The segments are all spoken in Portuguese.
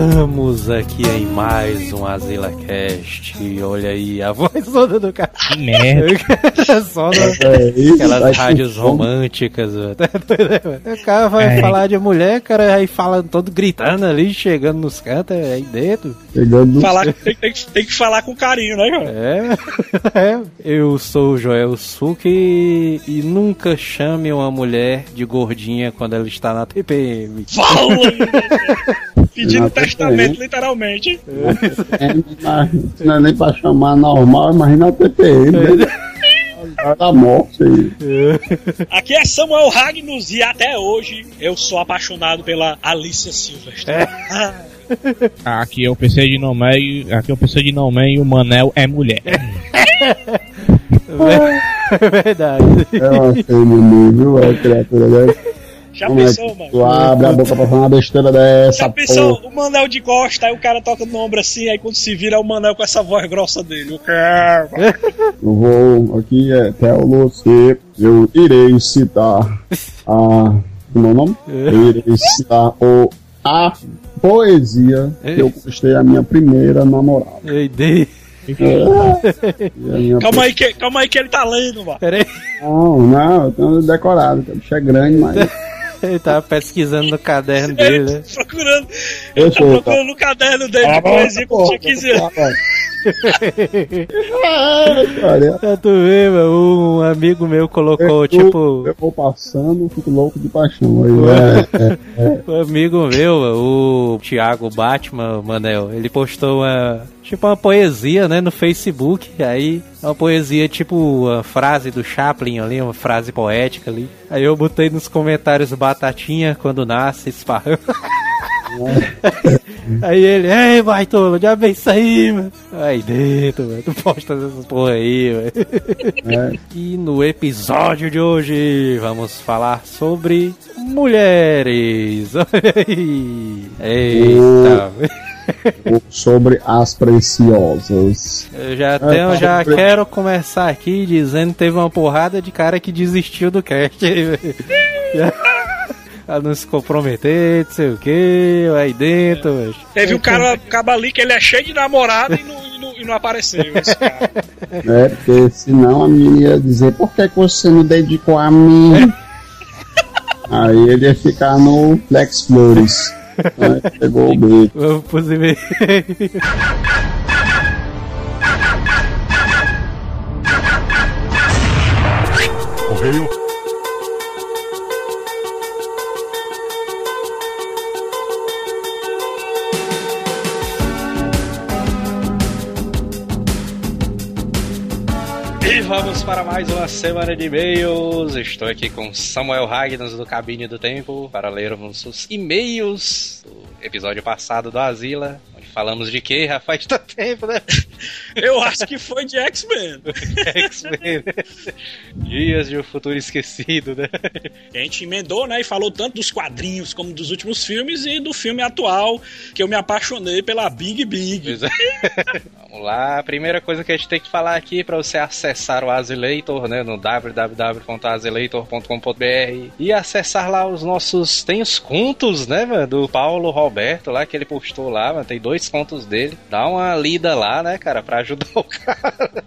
Estamos aqui em mais um Azila Cast. Olha aí a voz toda do cara. Que merda. Só no, aquelas rádios românticas. O cara vai É. falar de mulher, cara, aí fala todo gritando ali, chegando nos cantos, é aí dentro. Chegando Falar, tem, tem que- tem que falar com carinho, né, cara? É. é. Eu sou o Joel Suki e nunca chame uma mulher de gordinha quando ela está na TPM. Fala! Pedindo Não, testamento, literalmente. É, mas não é nem pra chamar normal, imagina a TPM, né? Hora da morte aí. Aqui é Samuel Ragnus e até hoje eu sou apaixonado pela Alicia Silverstone. Ah, Aqui é o PC de Nomé, aqui é o PC de Nomé e o Manel é mulher. É verdade. É uma fêmea mesmo, viu? É criatura dessa. Já Como é pensou, mano? tu abre a boca pra falar uma besteira dessa, Já pensou porra? o Manel de costa, aí o cara toca no ombro assim, aí quando se vira é o Manel com essa voz grossa dele. O cara. Eu vou aqui é Theo C. Eu irei citar a. Como é o nome? Eu irei citar o, a poesia que eu gostei a minha primeira namorada. Ei, dei. Minha Calma aí, que, calma aí que ele tá lendo, mano. Peraí. Não, não, eu tenho decorado, o bicho é grande, mas. Ele tava pesquisando no caderno dele, né? Procurando. Eu Ele tá procurando no caderno dele de poesia quando tinha 15 anos. Olha, Pra tu ver, mano, um amigo meu colocou, eu, tipo, eu vou passando, fico louco de paixão. Aí, é, é, um amigo meu, o Thiago Batman, Manel, ele postou uma, tipo uma poesia, né, no Facebook, aí uma poesia tipo uma frase do Chaplin ali, uma frase poética ali. Aí eu botei nos comentários batatinha quando nasce, esparrama. Aí ele, ei, baitola, já vem isso aí, mano. Aí dentro, mano, tu posta essa porra aí, velho. é. E no episódio de hoje vamos falar sobre mulheres. Olha aí. Eita. sobre as preciosas. Eu já tenho, já quero começar aqui dizendo que teve uma porrada de cara que desistiu do cast. Pra não se comprometer, não sei o que, aí dentro, velho. Teve um cara, um caba ali que ele é cheio de namorado e não, e não, e não apareceu. Esse cara. né? Porque senão a menina ia dizer, por que, que você não dedicou a mim? Aí ele ia ficar no Flex Flores. Né? Pegou o beijo. Vamos pros e-mails. Para mais uma semana de e-mails. Estou aqui com Samuel Ragnos do Cabine do Tempo para lermos os e-mails do episódio passado do Asila. Falamos de quê, rapaz? Tá tempo, né? Eu acho que foi de X-Men. X-Men. Dias de um futuro esquecido, né? A gente emendou, né? E falou tanto dos quadrinhos como dos últimos filmes e do filme atual, que eu me apaixonei pela Big Big. É. Vamos lá, a primeira coisa que a gente tem que falar aqui para você acessar o Azileitor, né, no www.azileitor.com.br e acessar lá os nossos tem os contos, né, mano, do Paulo Roberto lá que ele postou lá, mano, tem dois contos dele. Dá uma lida lá, né, cara, para ajudar o cara.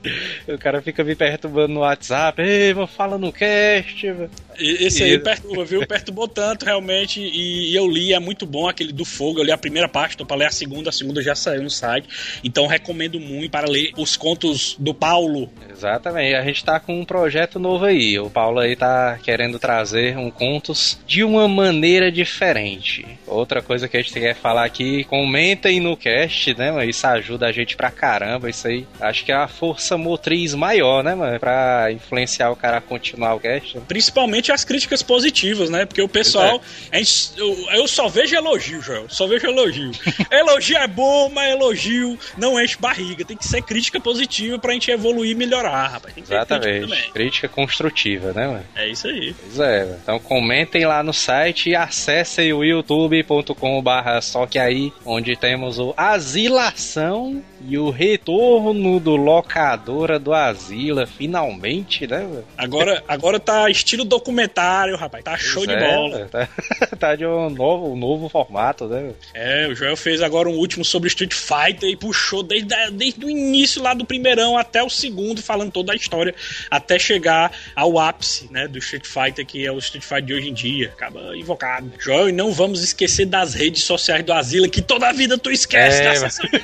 o cara fica me perturbando no WhatsApp, ei, vou fala no cast. Mano." E- Esse aí perturba, viu? Perturbou tanto, realmente. E, e eu li, é muito bom aquele do Fogo. Eu li a primeira parte, tô pra ler a segunda. A segunda já saiu no site. Então recomendo muito para ler os contos do Paulo. Exatamente, a gente tá com um projeto novo aí. O Paulo aí tá querendo trazer um contos de uma maneira diferente. Outra coisa que a gente quer falar aqui, comentem no cast, né, mano? Isso ajuda a gente pra caramba, isso aí. Acho que é a força motriz maior, né, mano? Pra influenciar o cara a continuar o cast. né? Principalmente as críticas positivas, né? Porque o pessoal. gente- eu, eu só vejo elogio, Joel. Só vejo elogio. elogio é bom, mas elogio não enche barriga. Tem que ser crítica positiva pra gente evoluir e melhorar, rapaz. Tem que ter crítica Exatamente. também. Crítica construtiva, né, mano? É isso aí. Pois é, mano. então comentem lá no site e acessem o youtube.com barra só que aí, onde temos o Asilação E o retorno do locadora do Asila, finalmente, né? velho? Agora, agora tá estilo documentário, rapaz. Tá show de Pois é, bola. velho, Tá, tá de um novo, um novo formato, né? velho? É, o Joel fez agora um último sobre Street Fighter e puxou desde, desde o início lá do primeirão até o segundo, falando toda a história, até chegar ao ápice, né, do Street Fighter, que é o Street Fighter de hoje em dia. Acaba invocado. Joel, e não vamos esquecer das redes sociais do Asila, que toda a vida tu esquece É, da sessão de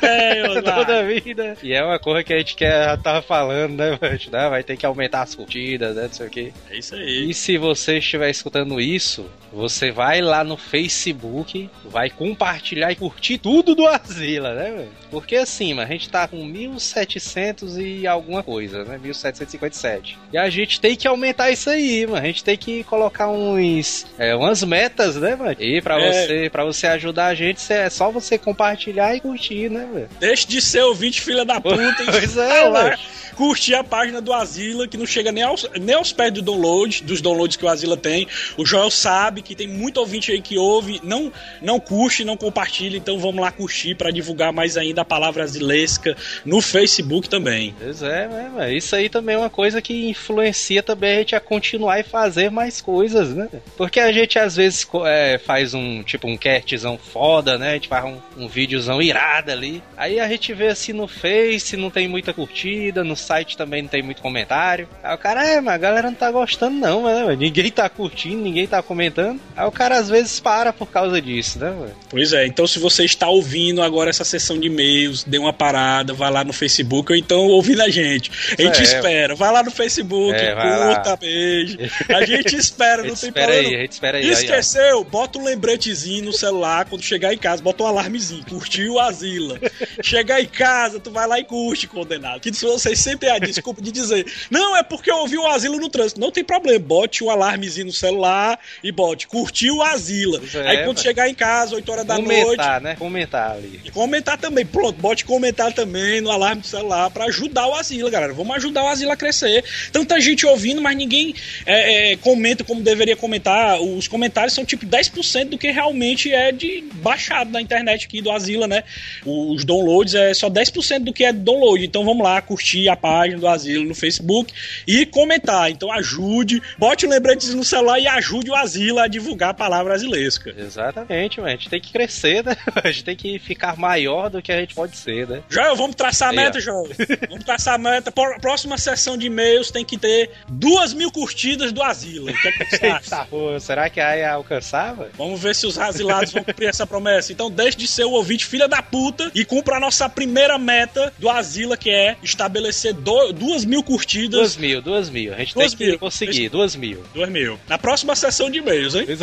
Toda vida. E é uma coisa que a gente quer, já tava falando, né, velho? né? Vai ter que aumentar as curtidas, né? Não sei o quê. É isso aí. E se você estiver escutando isso, você vai lá no Facebook, vai compartilhar e curtir tudo do Asila, né, velho? Porque assim, mano, a gente tá com 1700 e alguma coisa, né? 1757. E a gente tem que aumentar isso aí, mano. A gente tem que colocar uns é, umas metas, né, mano? E pra É. você, para você ajudar a gente, é só você compartilhar e curtir, né, velho? Deixe de ser ouvinte filha da puta e Pois é, lá curtir a página do Asila, que não chega nem aos, nem aos pés do download, dos downloads que o Asila tem. O Joel sabe que tem muito ouvinte aí que ouve, não, não curte, não compartilha, então vamos lá curtir para divulgar mais ainda a palavra asilesca no Facebook também. Pois é, né? Isso aí também é uma coisa que influencia também a gente a continuar e fazer mais coisas, né? Porque a gente às vezes é, faz um tipo um castzão foda, né? A gente faz um, um videozão irado ali. Aí a gente vê assim no Face, não tem muita curtida, no site também não tem muito comentário. Aí o cara, é, mas a galera não tá gostando, não, né? Ninguém tá curtindo, ninguém tá comentando. Aí o cara às vezes para por causa disso, né, velho? Pois é, então se você está ouvindo agora essa sessão de e-mails, dê uma parada, vai lá no Facebook, ou então ouvindo a gente. A gente É. espera, vai lá no Facebook, É, vai lá. curta, beijo. A gente espera, A não gente tem espera problema. aí, a gente espera aí. aí. Esqueceu? Bota um lembretezinho no celular quando chegar em casa, bota um alarmezinho, curtiu o Asila. chegar em casa, tu vai lá e curte, condenado. Que vocês sempre têm a desculpa de dizer, não, é porque eu ouvi o Asila no trânsito. Não tem problema, bote um alarmezinho no celular e bote, curtiu o Asila. É, Aí quando chegar em casa, 8 horas da noite, Comentar, né? Comentar ali. e comentar também, pronto, bote comentar também no alarme do celular pra ajudar o Asila, galera. Vamos ajudar o Asila a crescer. Tanta gente ouvindo, mas ninguém é, é, comenta como deveria comentar. Os comentários são tipo 10% do que realmente é de baixado na internet aqui do Asila, né? Os downloads é só 10% do que é download. Então vamos lá, curtir a página do Asila no Facebook e comentar. Então ajude, bote o lembrete no celular e ajude o Asila a divulgar a palavra asilesca. Exatamente, mano. A gente tem que crescer, né? A gente tem que ficar maior do que a gente pode ser, né? Joel, vamos traçar a meta. Joel. Vamos traçar a meta. Próxima sessão de e-mails tem que ter duas mil curtidas do Asila. O que é que você acha? Pô, será que aí alcançava? Vamos ver se os asilados vão cumprir essa promessa. Então deixe de ser o ouvinte filha da puta e cumpra a nossa primeira meta do Asila, que é estabelecer do- duas mil curtidas. Duas mil, duas mil. A gente Duas tem que mil. conseguir, duas mil. Duas mil. Na próxima sessão de e-mails, hein? É.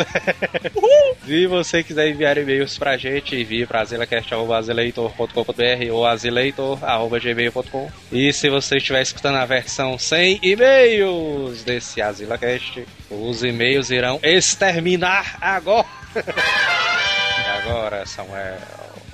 Se você quiser enviar e-mails pra gente, envie pra azilecast.azileitor.com.br ou azileitor.gmail.com E se você estiver escutando a versão sem e-mails desse AzilaCast, os e-mails irão exterminar agora. Agora, Samuel.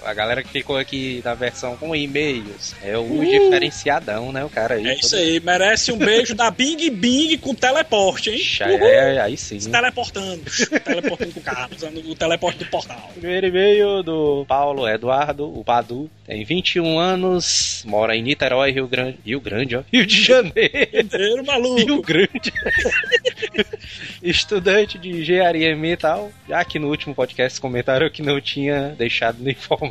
A galera que ficou aqui na versão com e-mails é o diferenciadão, né? O cara aí. É isso aí. Merece um beijo da Bing Bing com teleporte, hein? Puxa, Aí, aí, aí sim. Se teleportando. teleportando com o carro, usando o teleporte do portal. Primeiro e-mail do Paulo Eduardo, o Padu, tem 21 anos, mora em Niterói, Rio Grande. Rio Grande, ó. Rio de Janeiro. Inteiro maluco. Rio Grande. Estudante de engenharia ambiental. Já que no último podcast comentaram que não tinha deixado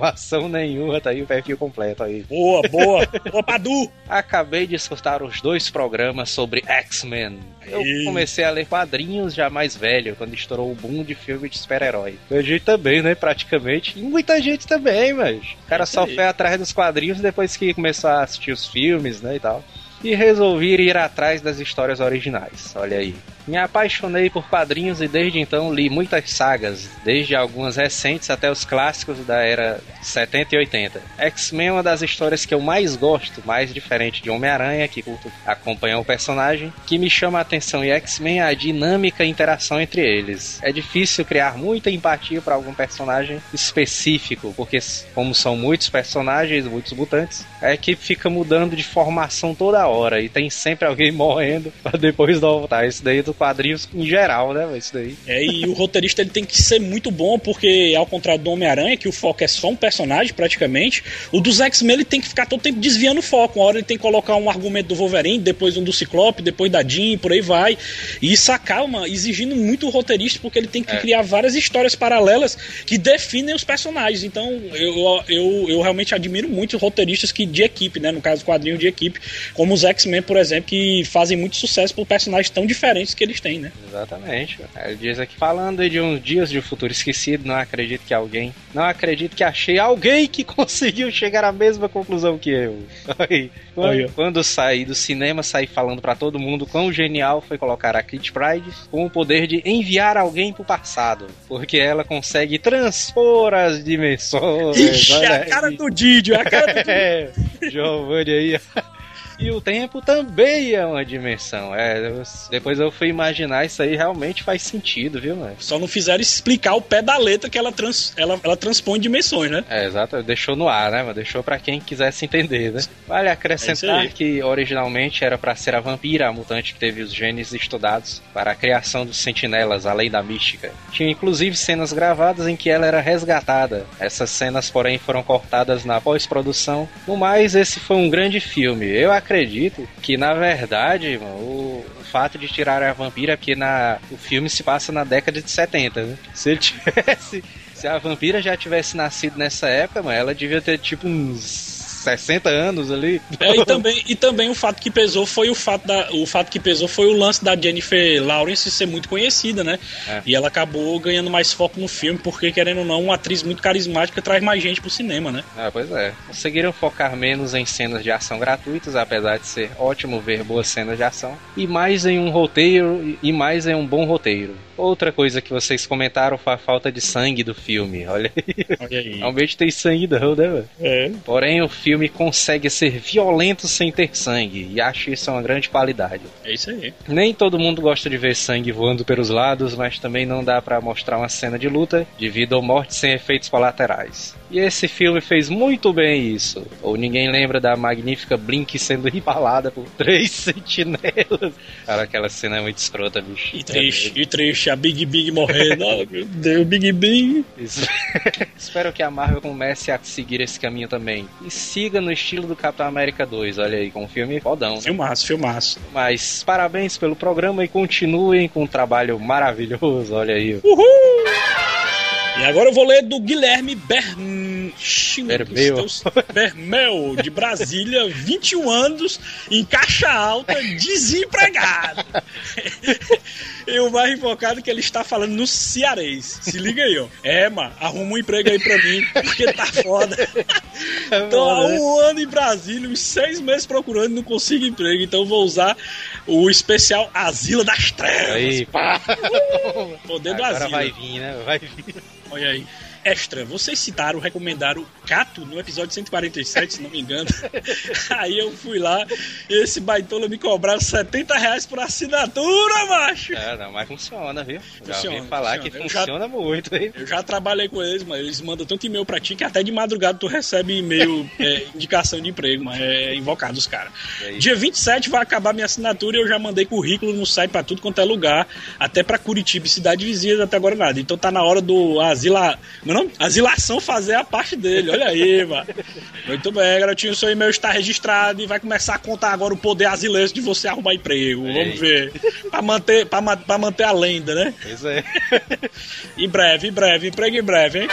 informação nenhuma, tá aí o perfil completo aí. Boa, boa. Boa, Padu. Acabei de escutar os dois programas sobre X-Men. Eu comecei a ler quadrinhos já mais velho, quando estourou o boom de filme de super-herói. A gente também, né? Praticamente. E muita gente também, mas. O cara só foi atrás dos quadrinhos depois que começou a assistir os filmes, né? E tal. E resolvi ir atrás das histórias originais. Olha aí. Me apaixonei por quadrinhos e desde então li muitas sagas, desde algumas recentes até os clássicos da era 70 e 80. X-Men é uma das histórias que eu mais gosto, mais diferente de Homem-Aranha, que curto acompanhar o personagem, que me chama a atenção em X-Men é a dinâmica e interação entre eles. É difícil criar muita empatia para algum personagem específico, porque como são muitos personagens, muitos mutantes, a equipe fica mudando de formação toda hora e tem sempre alguém morrendo para depois voltar. Isso daí do quadrinhos em geral, né? Isso daí. É, e o roteirista ele tem que ser muito bom, porque ao contrário do Homem-Aranha, que o foco é só um personagem praticamente, o dos X-Men ele tem que ficar todo tempo desviando o foco. Uma hora ele tem que colocar um argumento do Wolverine, depois um do Ciclope, depois da Jean, por aí vai. E isso acaba exigindo muito o roteirista, porque ele tem que É. criar várias histórias paralelas que definem os personagens. Então eu, eu, eu realmente admiro muito os roteiristas que, de equipe, né? No caso, quadrinho de equipe, como os X-Men, por exemplo, que fazem muito sucesso por personagens tão diferentes que eles têm, né? Exatamente. Ele diz aqui, falando de uns dias de um futuro esquecido, não acredito que alguém. Não acredito que achei alguém que conseguiu chegar à mesma conclusão que eu. Quando, quando saí do cinema, saí falando pra todo mundo quão genial foi colocar a Kit Pride com o poder de enviar alguém pro passado. Porque ela consegue transpor as dimensões. Ixi, a cara do Didio, a cara do Didio. É, Giovanni aí. E o tempo também é uma dimensão. É, depois eu fui imaginar isso aí realmente faz sentido, viu, mano? Só não fizeram explicar o pé da letra que ela, trans, ela, ela transpõe dimensões, né? É, exato, deixou no ar, né? Mas deixou pra quem quisesse entender, né? Vale É acrescentar aí. que originalmente era pra ser a vampira, a mutante que teve os genes estudados para a criação dos sentinelas, além da mística. Tinha inclusive cenas gravadas em que ela era resgatada. Essas cenas, porém, foram cortadas na pós-produção. No mais, esse foi um grande filme. Eu acredito que, na verdade, mano, o, fato de tirar a vampira porque na, o filme se passa na década de 70, né? Se ele tivesse. Se a vampira já tivesse nascido nessa época, mano, ela devia ter tipo uns 60 anos ali. É, e, também, e também o fato que pesou foi o fato da, o fato que pesou foi o lance da Jennifer Lawrence ser muito conhecida, né? É. E ela acabou ganhando mais foco no filme porque querendo ou não, uma atriz muito carismática traz mais gente pro cinema, né? Ah, pois é. Conseguiram focar menos em cenas de ação gratuitas, apesar de ser ótimo ver boas cenas de ação, e mais em um roteiro e mais em um bom roteiro. Outra coisa que vocês comentaram foi a falta de sangue do filme. Olha aí. Olha aí. Realmente tem sangue não, né, mano? É. Porém, o filme consegue ser violento sem ter sangue, e acho isso uma grande qualidade. É isso aí. Nem todo mundo gosta de ver sangue voando pelos lados, mas também não dá pra mostrar uma cena de luta de vida ou morte sem efeitos colaterais. E esse filme fez muito bem isso. Ou ninguém lembra da magnífica Blink sendo empalada por três sentinelas. Cara, aquela cena é muito escrota, bicho. E triste, e triste, a Big Big morrendo. oh, meu Deus, Big Big. Espero que a Marvel comece a seguir esse caminho também. E siga no estilo do Capitão América 2. Olha aí, com um filme fodão. né? Filmaço, filmaço. Mas parabéns pelo programa e continuem com um trabalho maravilhoso. Olha aí. Uhul! E agora eu vou ler do Guilherme. Bermeu. Bermel, de Brasília, 21 anos, em caixa alta, desempregado. e o mais invocado é que ele está falando no cearês. Se liga aí, ó. É, mano, arruma um emprego aí pra mim, porque tá foda. Tô há um ano em Brasília, uns seis meses procurando, não consigo emprego, então vou usar o especial Asila das Trevas. Aí, pá. Poder do Agora Asila. vai vir, né? Vai vir. Olha aí. Extra, vocês citaram, recomendaram Cato no episódio 147, se não me engano. Aí eu fui lá e esse baitola me cobraram 70 reais por assinatura, macho. É, não, mas funciona, viu? Já Funciona, ouvi falar funciona. que Eu já- funciona muito, hein? Eu já trabalhei com eles, mas eles mandam tanto e-mail pra ti que até de madrugada tu recebe e-mail, é, indicação de emprego, mas é invocado os caras. Dia 27 vai acabar minha assinatura e eu já mandei currículo no site pra tudo quanto é lugar, até pra Curitiba e cidade vizinha até agora nada. Então tá na hora do Asila. Meu nome? Asilação fazer a parte dele. Olha aí, mano. Muito bem, garotinho. Seu e-mail está registrado e vai começar a contar agora o poder asilense de você arrumar emprego. Aí. Vamos ver. Pra manter, pra, ma- pra manter a lenda, né? Pois é. Em breve, em breve, emprego em breve, hein?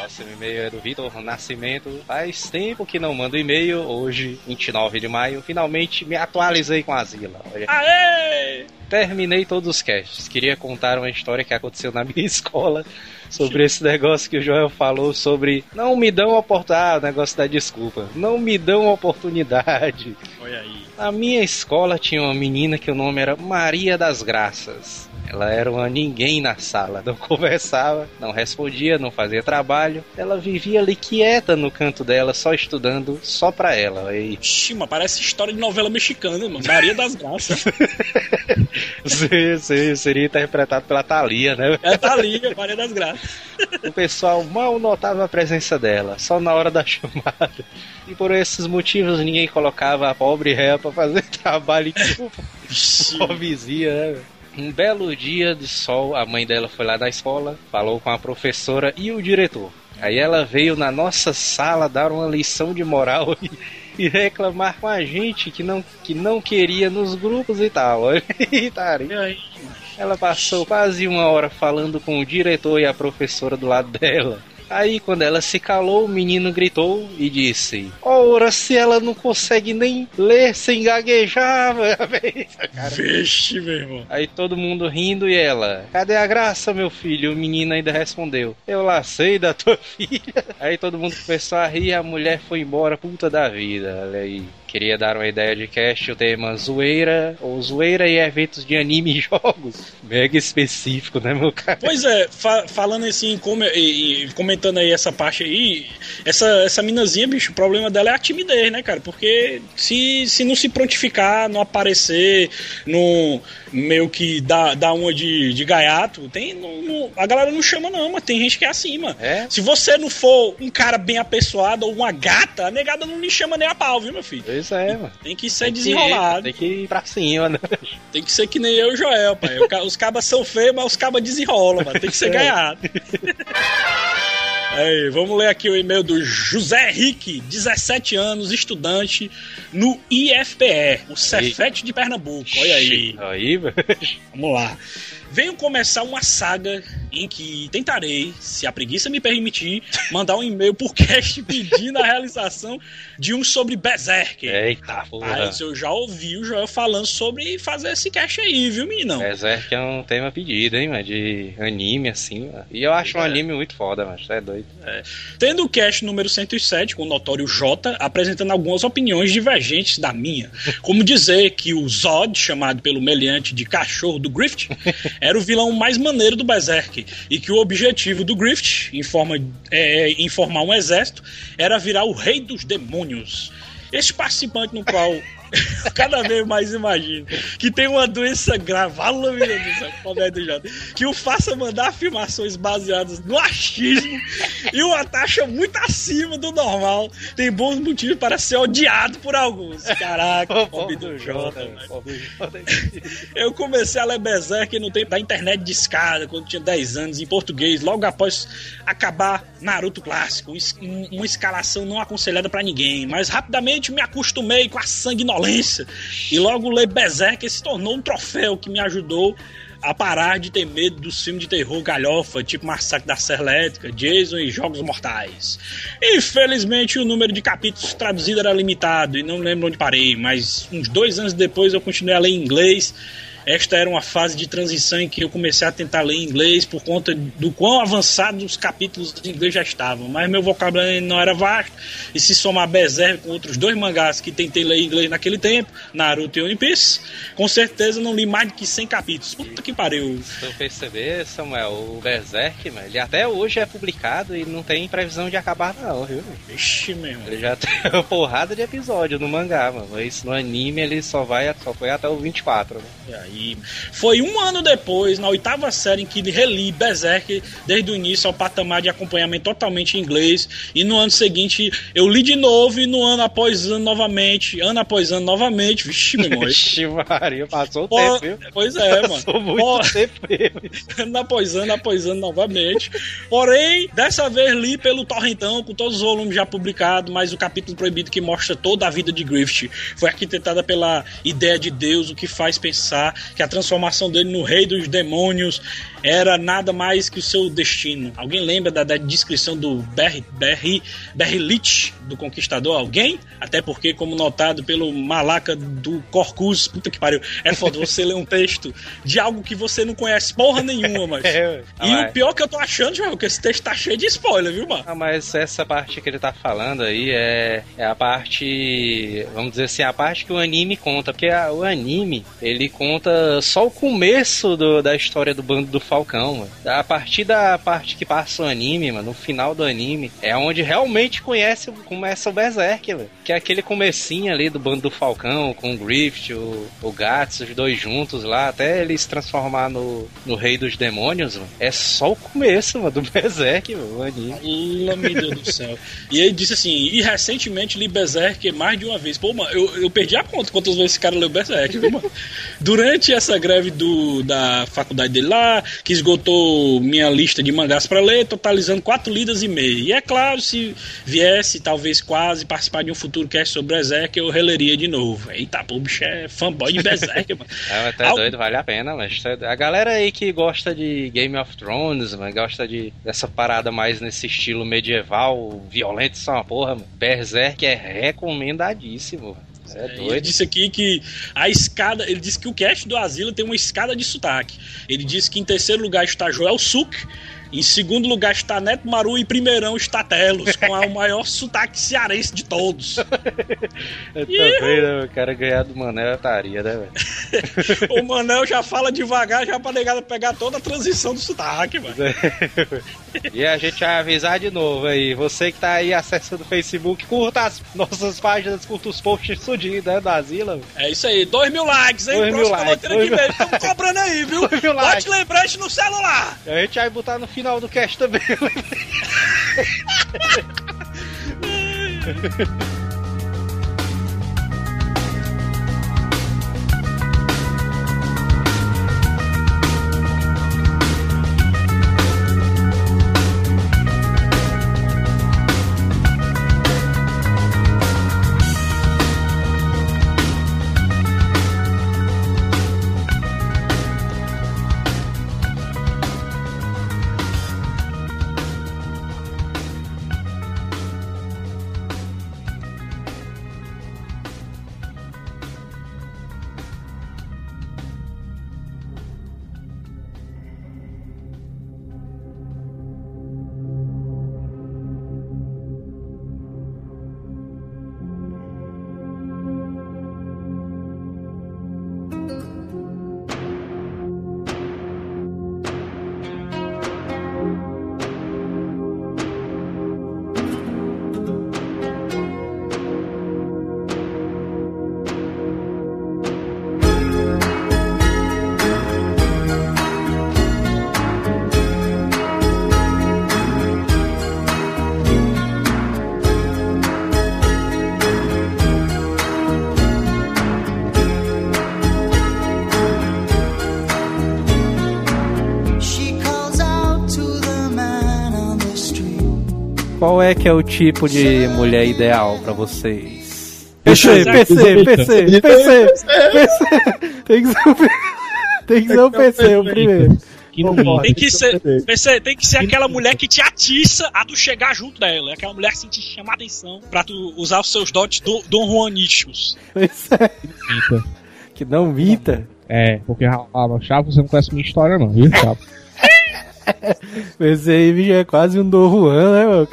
Nossa, o e-mail é do Vitor Nascimento. Faz tempo que não mando e-mail. Hoje, 29 de maio, finalmente me atualizei com a Zila. Aê! Terminei todos os casts. Queria contar uma história que aconteceu na minha escola sobre esse negócio que o Joel falou sobre não me dão oportunidade, ah, o negócio da desculpa. Não me dão oportunidade. Olha aí. Na minha escola tinha uma menina que o nome era Maria das Graças. Ela era uma ninguém na sala, não conversava, não respondia, não fazia trabalho. Ela vivia ali quieta no canto dela, só estudando, só pra ela. E mano, parece história de novela mexicana, mano. Maria das Graças. seria, seria interpretado pela Thalia, né? É Thalia, Maria das Graças. O pessoal mal notava a presença dela, só na hora da chamada. E por esses motivos ninguém colocava a pobre réu pra fazer trabalho que pobrezinha, né? Um belo dia de sol, a mãe dela foi lá da escola, falou com a professora e o diretor. Aí ela veio na nossa sala dar uma lição de moral e, e reclamar com a gente que não, que não queria nos grupos e tal. E aí. Ela passou quase uma hora falando com o diretor e a professora do lado dela. Aí, quando ela se calou, o menino gritou e disse: Ora, se ela não consegue nem ler sem gaguejar, velho. Vixe, meu irmão. Aí todo mundo rindo e ela, cadê a graça, meu filho? O menino ainda respondeu, eu lá sei da tua filha. Aí todo mundo começou a rir e a mulher foi embora, puta da vida. Olha aí. Queria dar uma ideia de cast, o tema zoeira, ou zoeira e eventos de anime e jogos. Mega específico, né, meu cara? Pois é, fa- falando assim, come- e, e comentando aí essa parte aí, essa, essa minazinha, bicho, o problema dela é a timidez, né, cara? Porque se, se não se prontificar, não aparecer, não meio que dá, dá uma de, de gaiato, tem, não- não- a galera não chama não, mas tem gente que é assim, mano. É? Se você não for um cara bem apessoado ou uma gata, a negada não lhe chama nem a pau, viu, meu filho? Pois é, mano. Tem que ser Tem que- desenrolado. Tem que ir pra cima, né? Tem que ser que nem eu e o Joel, pai. Os cabas são feios, mas os cabas desenrolam, mano. Tem que ser gaiado. Aí, vamos ler aqui o e-mail do José Henrique, 17 anos, estudante no IFPE, o Cefete de Pernambuco. Olha aí. Aí. Vamos lá. Venho começar uma saga em que tentarei, se a preguiça me permitir, mandar um e-mail por cast pedindo a realização de um sobre Berserk. Eita, porra. Rapaz, eu já ouvi o Joel falando sobre fazer esse cast aí, viu, meninão? Berserk é um tema pedido, hein, mano, de anime, assim, mano. E eu acho um anime muito foda, mano, você é doido. Tendo o cast número 107, com o notório J, apresentando algumas opiniões divergentes da minha. Como dizer que o Zod, chamado pelo meliante de cachorro do Grift, era o vilão mais maneiro do Berserk. E que o objetivo do Grift, em forma, é, em formar um exército, era virar o rei dos demônios. Este participante no qual cada vez mais imagino que tem uma doença grave, fala, meu Deus do céu, Roberto J, que o faça mandar afirmações baseadas no achismo e uma taxa muito acima do normal, tem bons motivos para ser odiado por alguns. Caraca, pobre do Jota. Eu comecei a ler Berserk no tempo da internet de escada, quando tinha 10 anos, em português, logo após acabar Naruto clássico. Um- Uma escalação não aconselhada pra ninguém, mas rapidamente me acostumei com a sanguinolência e logo ler Berserk se tornou um troféu que me ajudou a parar de ter medo dos filmes de terror galhofa, tipo Massacre da Serra Elétrica, Jason e Jogos Mortais. Infelizmente, o número de capítulos traduzido era limitado e não lembro onde parei, mas uns dois anos depois eu continuei a ler em inglês. Esta era uma fase de transição em que eu comecei a tentar ler inglês por conta do quão avançados os capítulos de inglês já estavam. Mas meu vocabulário não era vasto. E se somar Berserk com outros dois mangás que tentei ler inglês naquele tempo, Naruto e One Piece, com certeza não li mais de que 100 capítulos. Puta que pariu. Se eu perceber, Samuel, o Berserk, mano, ele até hoje é publicado e não tem previsão de acabar não, viu? Vixe, meu. Ele já tem uma porrada de episódio no mangá, mano. Mas no anime ele só vai, só foi até o 24, né? E aí, foi um ano depois, na oitava série, em que reli Berserk desde o início ao patamar de acompanhamento totalmente em inglês. E no ano seguinte eu li de novo, e no ano após ano novamente, ano após ano novamente. Vixe, meu irmão. Vixe, Maria, passou o Pô, tempo, viu? Pois é, mano. Passou muito Pô, tempo ano após ano, após ano novamente. Porém, dessa vez li pelo Torrentão, com todos os volumes já publicados, mas o capítulo proibido que mostra toda a vida de Griffith foi arquitetada pela ideia de Deus, o que faz pensar que a transformação dele no rei dos demônios era nada mais que o seu destino. Alguém lembra da, da descrição do Berry, Berry, Berrilich, do Conquistador? Alguém? Até porque, como notado pelo malaca do Corcus, puta que pariu, é foda você ler um texto de algo que você não conhece porra nenhuma, mas. É, E mas- o pior que eu tô achando, Joel, que esse texto tá cheio de spoiler, viu, mano? Ah, mas essa parte que ele tá falando aí é, é a parte, vamos dizer assim, a parte que o anime conta, porque a- o anime, ele conta mostra só o começo do, da história do bando do Falcão, mano. A partir da parte que passa o anime, mano, no final do anime, é onde realmente conhece, começa o Berserk, velho. Que é aquele comecinho ali do bando do Falcão, com o Griffith, o, o Gats, os dois juntos lá, até ele se transformar no, no Rei dos Demônios, mano. É só o começo, mano, do Berserk, mano, o anime. Pula, meu Deus do céu. E ele disse assim, e recentemente li Berserk mais de uma vez. Pô, mano, eu, eu perdi a conta quantas vezes esse cara leu Berserk, viu, mano? Durante essa greve do, da faculdade dele lá, que esgotou minha lista de mangás pra ler, totalizando quatro lidas e meia. E é claro, se viesse, talvez quase, participar de um futuro cast sobre Berserk, eu releria de novo. Eita, pô, o bicho é fanboy de Berserk, mano. É, até Al- doido, vale a pena, mas a galera aí que gosta de Game of Thrones, mano, gosta de dessa parada mais nesse estilo medieval, violento, é uma porra, mano. Berserk é recomendadíssimo. É Ele doido. disse aqui que a escada. Ele disse que o cast do Asilo tem uma escada de sotaque. Ele disse que em terceiro lugar está Joel Suk. Em segundo lugar está Neto Maru e primeirão está Telos, com o maior sotaque cearense de todos. Eu também, né, o cara ganhar do Manel é taria, né, velho? O Manel já fala devagar, já pra negada pegar toda a transição do sotaque, mano. E a gente vai avisar de novo aí. Você que tá aí acessando o Facebook, curta as nossas páginas, curta os posts tudinho, né, da Asila. É isso aí, dois mil likes, hein? Dois mil Próxima likes, dois. Estamos cobrando aí, viu? Dois mil Bote likes. lembrete no celular. A gente vai botar no final do cast também. é que é o tipo de mulher ideal pra vocês? PC, PC, PC, PC, PC, Tem que ser o tem que ser o PC o primeiro. Que não Concordo. Tem que ser. PC, tem que ser aquela mulher que te atiça a tu chegar junto dela. É aquela mulher que te chama a atenção pra tu usar os seus dotes do, Dom Juanísticos. Pois é, minta. Que não minta. É, porque ah, Chavo, você não conhece minha história, não, viu, Chavo? Aí, bicho, é quase um Dom Juan, né, meu?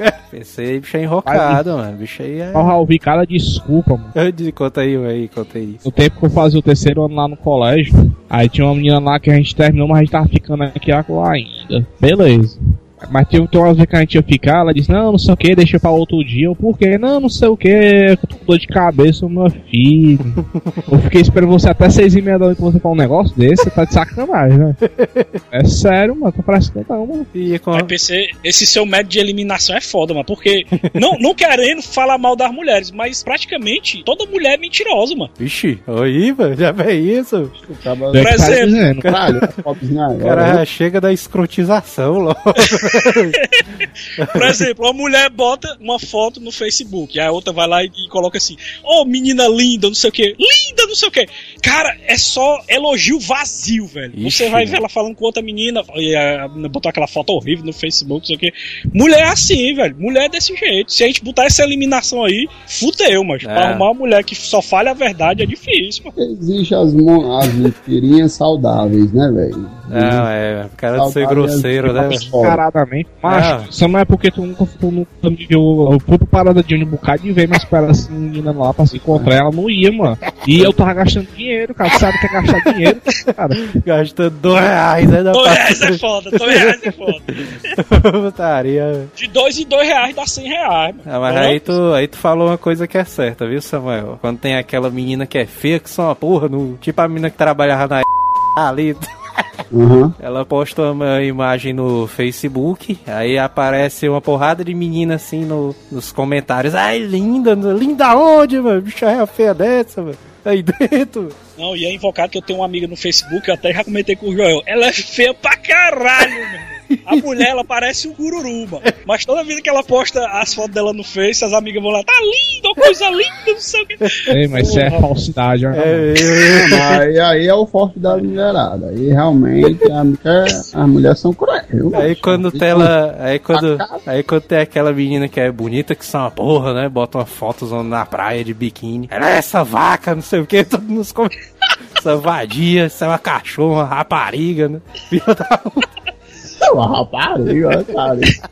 Aí, bicho, é enrocado, mano. Bicho aí é... Já ouvi cada desculpa, mano. Eu disse, Conta aí, aí, conta aí. No tempo que eu fazia o terceiro ano lá no colégio, aí tinha uma menina lá que a gente terminou, mas a gente tava ficando aqui lá ainda. Beleza. Mas tinha, tem umas vezes que a gente ia ficar, ela disse, não, não sei o que, deixa pra outro dia. Eu, por quê? Não, não sei o que, eu tô com dor de cabeça, meu filho. eu fiquei esperando você até seis e meia da noite pra você falar um negócio desse, você tá de sacanagem, né? É sério, mano, tô parecendo não, mano. E com... Mas PC, esse seu método de eliminação é foda, mano. Porque, não, não querendo falar mal das mulheres, mas praticamente toda mulher é mentirosa, mano. Vixe, aí, mano, já vê isso. Que tá exemplo, caralho, O agora, cara né? chega da escrotização logo. Por exemplo, uma mulher bota uma foto no Facebook, aí a outra vai lá e, e coloca assim: Ô menina linda, não sei o que, linda, não sei o que. Cara, é só elogio vazio, velho. Ixi, Você vai ver mano. ela falando com outra menina, e a, menina botou aquela foto horrível no Facebook, não sei o que. Mulher é assim, velho. Mulher é desse jeito. Se a gente botar essa eliminação aí, fudeu, mas É. pra arrumar uma mulher que só fale a verdade é difícil, mano. Existem as, as mentirinhas saudáveis, né, velho? Não, é, o cara de ser Saudáveis grosseiro, né? velho? Ah. Mas isso não é porque tu nunca, tu nunca me viu. Eu fui pra parada de um bocado de ver, mas para assim, menina lá pra se encontrar, ela não ia, mano. E eu tava gastando dinheiro, cara. Sabe o que é gastar dinheiro, cara? Gastando dois reais, né? Da Dois reais é foda, dois reais é foda. putaria. De dois em dois reais dá cem reais. mano. Ah, mas aí tu, aí tu falou uma coisa que é certa, viu, Samuel? Quando tem aquela menina que é feia, que são uma porra, no, tipo a menina que trabalhava na ali, Uhum. ela posta uma imagem no Facebook, aí aparece uma porrada de menina assim no, nos comentários. Ai, linda, linda onde, mano? Bicha é feia dessa, mano. Aí dentro. Não, e é invocado que eu tenho uma amiga no Facebook, eu até já comentei com o Joel. Ela é feia pra caralho, meu. A mulher, ela parece um gururu, mano. Mas toda vez que ela posta as fotos dela no Face, as amigas vão lá, tá lindo, coisa linda, não sei o que. Ei, mas isso é falsidade, ó. É, eu, Aí, aí é o forte da mulherada. Aí realmente a mulher, as mulheres são cruéis. Aí quando tem ela. Aí quando, aí quando tem aquela menina que é bonita, que são uma porra, né? Bota uma foto na praia de biquíni. Ela é essa vaca, não sei o que, todo nos come. Essa vadia, essa é uma cachorra, uma rapariga, né? Filha da Uma rapariga, rapariga.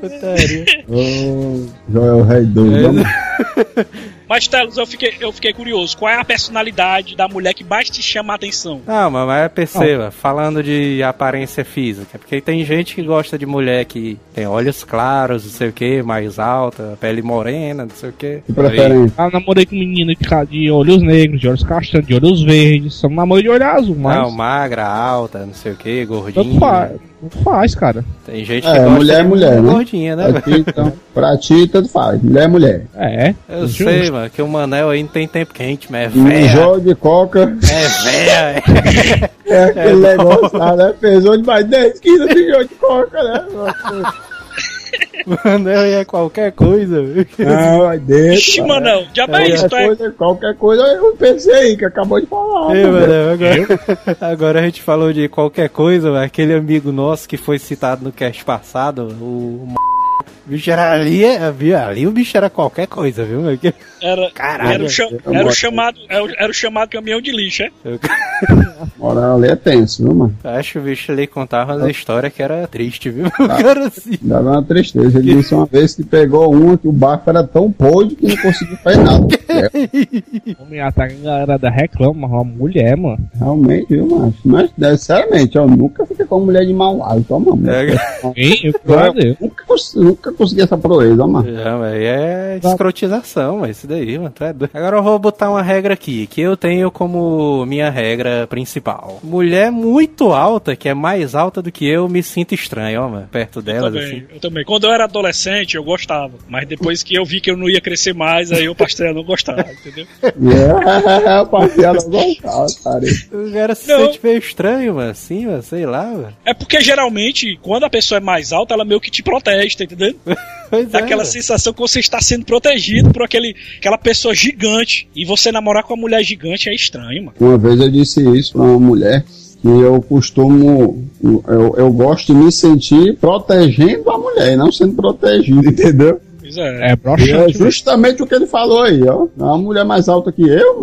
putaria. Ô, Joel Rei doido. Mas, Telos, eu fiquei, eu fiquei curioso. Qual é a personalidade da mulher que mais te chama a atenção? Não, mas, mas perceba, falando de aparência física, porque tem gente que gosta de mulher que tem olhos claros, não sei o que, mais alta, pele morena, não sei o que. Preferência. Eu namorei com menina de, ca- de olhos negros, de olhos castanhos, de olhos verdes. Só não namorei de olho azul, mas. Não, magra, alta, não sei o que, gordinha. tanto faz. Tanto faz, cara. Tem gente que É, gosta mulher é de mulher, né? gordinha, né? Pra ti, então, pra ti, tanto faz. Mulher é mulher. É. Eu justo. sei, mano, que o Manel aí não tem tempo quente, mas é Um véia. jogo de coca É véia. é aquele negócio lá, né? Pesou de mais 10 quilos de jogo de coca, né? Manel é qualquer coisa. Não, dentro. Ixi? Manel, já é isso, é, coisa, qualquer coisa, eu pensei aí, que acabou de falar. Ei? Manel, agora, agora a gente falou de qualquer coisa, aquele amigo nosso que foi citado no cast passado, o M- o bicho era ali, ali o bicho era qualquer coisa, viu? era, Caralho. era, o cha- era o chamado, era o, era o chamado caminhão de lixo, é? Eu Moral ali é tenso, viu, mano? acho que o bicho ali contava umas histórias que era triste, viu? Cara assim. Dava uma tristeza. Ele disse uma vez que pegou uma que o barco era tão podre que não conseguia fazer nada. Homem ataca a galera da reclama, uma mulher, mano. realmente, viu, macho? Mas, sinceramente, eu nunca fiquei com uma mulher de mau hálito, ó, mano. É, Hein? Eu que Deus. Nunca, cons- nunca consegui essa proeza, ó, mano. Mas é escrotização, mas isso daí, mano, é doido. Agora eu vou botar uma regra aqui, que eu tenho como minha regra principal. Mulher muito alta, que é mais alta do que eu, me sinto estranho, ó, mano, perto Eu delas, também, assim. eu também. Quando eu era adolescente, eu gostava. Mas depois que eu vi que eu não ia crescer mais, aí eu passei a não gostar, entendeu? É, parceiro, não gostava, cara. O cara se Não. sente meio estranho, mano, assim, mano, sei lá, mano. É porque geralmente, quando a pessoa é mais alta, ela meio que te protege, tá entendendo? Pois Dá é, sensação que você está sendo protegido por aquele, aquela pessoa gigante. E você namorar com uma mulher gigante é estranho, mano. Uma vez eu disse isso pra uma mulher que eu costumo, eu, eu gosto de me sentir protegendo a mulher, e não sendo protegido, entendeu? É. É E é broxante. justamente o que ele falou aí, ó. Uma mulher mais alta que eu,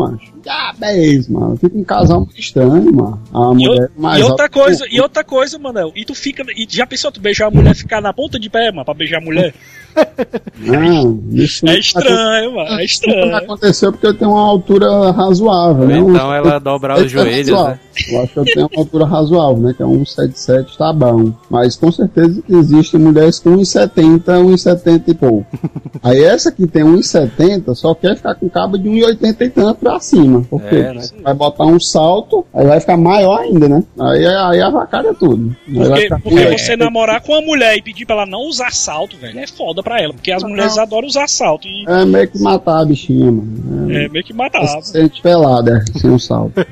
é isso, mano. Fica um casal muito estranho, mano. A E, mulher o- mais e outra alta coisa, que e outra coisa, Manel, e tu fica. E já pensou tu beijar a mulher ficar na ponta de pé, mano, pra beijar a mulher? Não, isso É estranho, mano. É Isso não estranho. aconteceu porque eu tenho uma altura razoável, né? Então Um- ela dobrar os é joelhos, razoável. né? Eu acho que eu tenho uma altura razoável, né? Que é 1,77 tá bom. Mas com certeza existem mulheres com 1,70, 1,70 e pouco. Aí essa que tem 1,70 só quer ficar com cabo de 1,80 e tanto pra cima. Porque É, né? vai botar um salto, aí vai ficar maior ainda, né? Aí, aí avacalha tudo. Aí Porque, porque você namorar com uma mulher e pedir pra ela não usar salto, velho, é foda pra ela. Porque as mulheres adoram usar salto. E É meio que matar a bichinha, mano. É, é meio que matar. se sente pelada, é, sem um salto.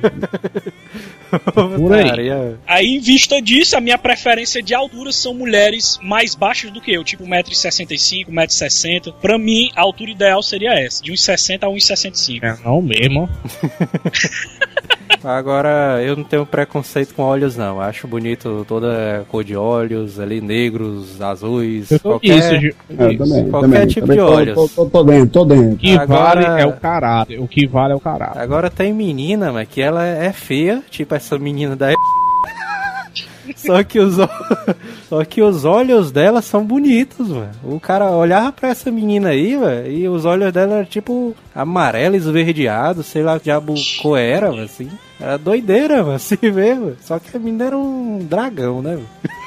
Por aí. Aí, em vista disso, a minha preferência de altura são mulheres mais baixas do que eu, tipo 1,65m, 1,60m. Pra mim, a altura ideal seria essa, de 1,60 a 1,65m. É não mesmo. Agora, eu não tenho preconceito com olhos, não. Acho bonito toda cor de olhos, ali, negros, azuis, Eu qualquer... Isso, Ju- É, isso. também, Qualquer também, tipo também de tô, olhos. Tô, tô, tô dentro, tô dentro. O que Agora- vale é o caráter. O que vale é o caráter. Agora tem menina, mas que ela é feia, tipo essa menina da Só que os, só que os olhos dela são bonitos, mano. O cara olhava pra essa menina aí, velho, e os olhos dela eram tipo amarelo, esverdeado, sei lá diabo cor era, assim. Era doideira, mano, assim mesmo. Só que a menina era um dragão, né, velho?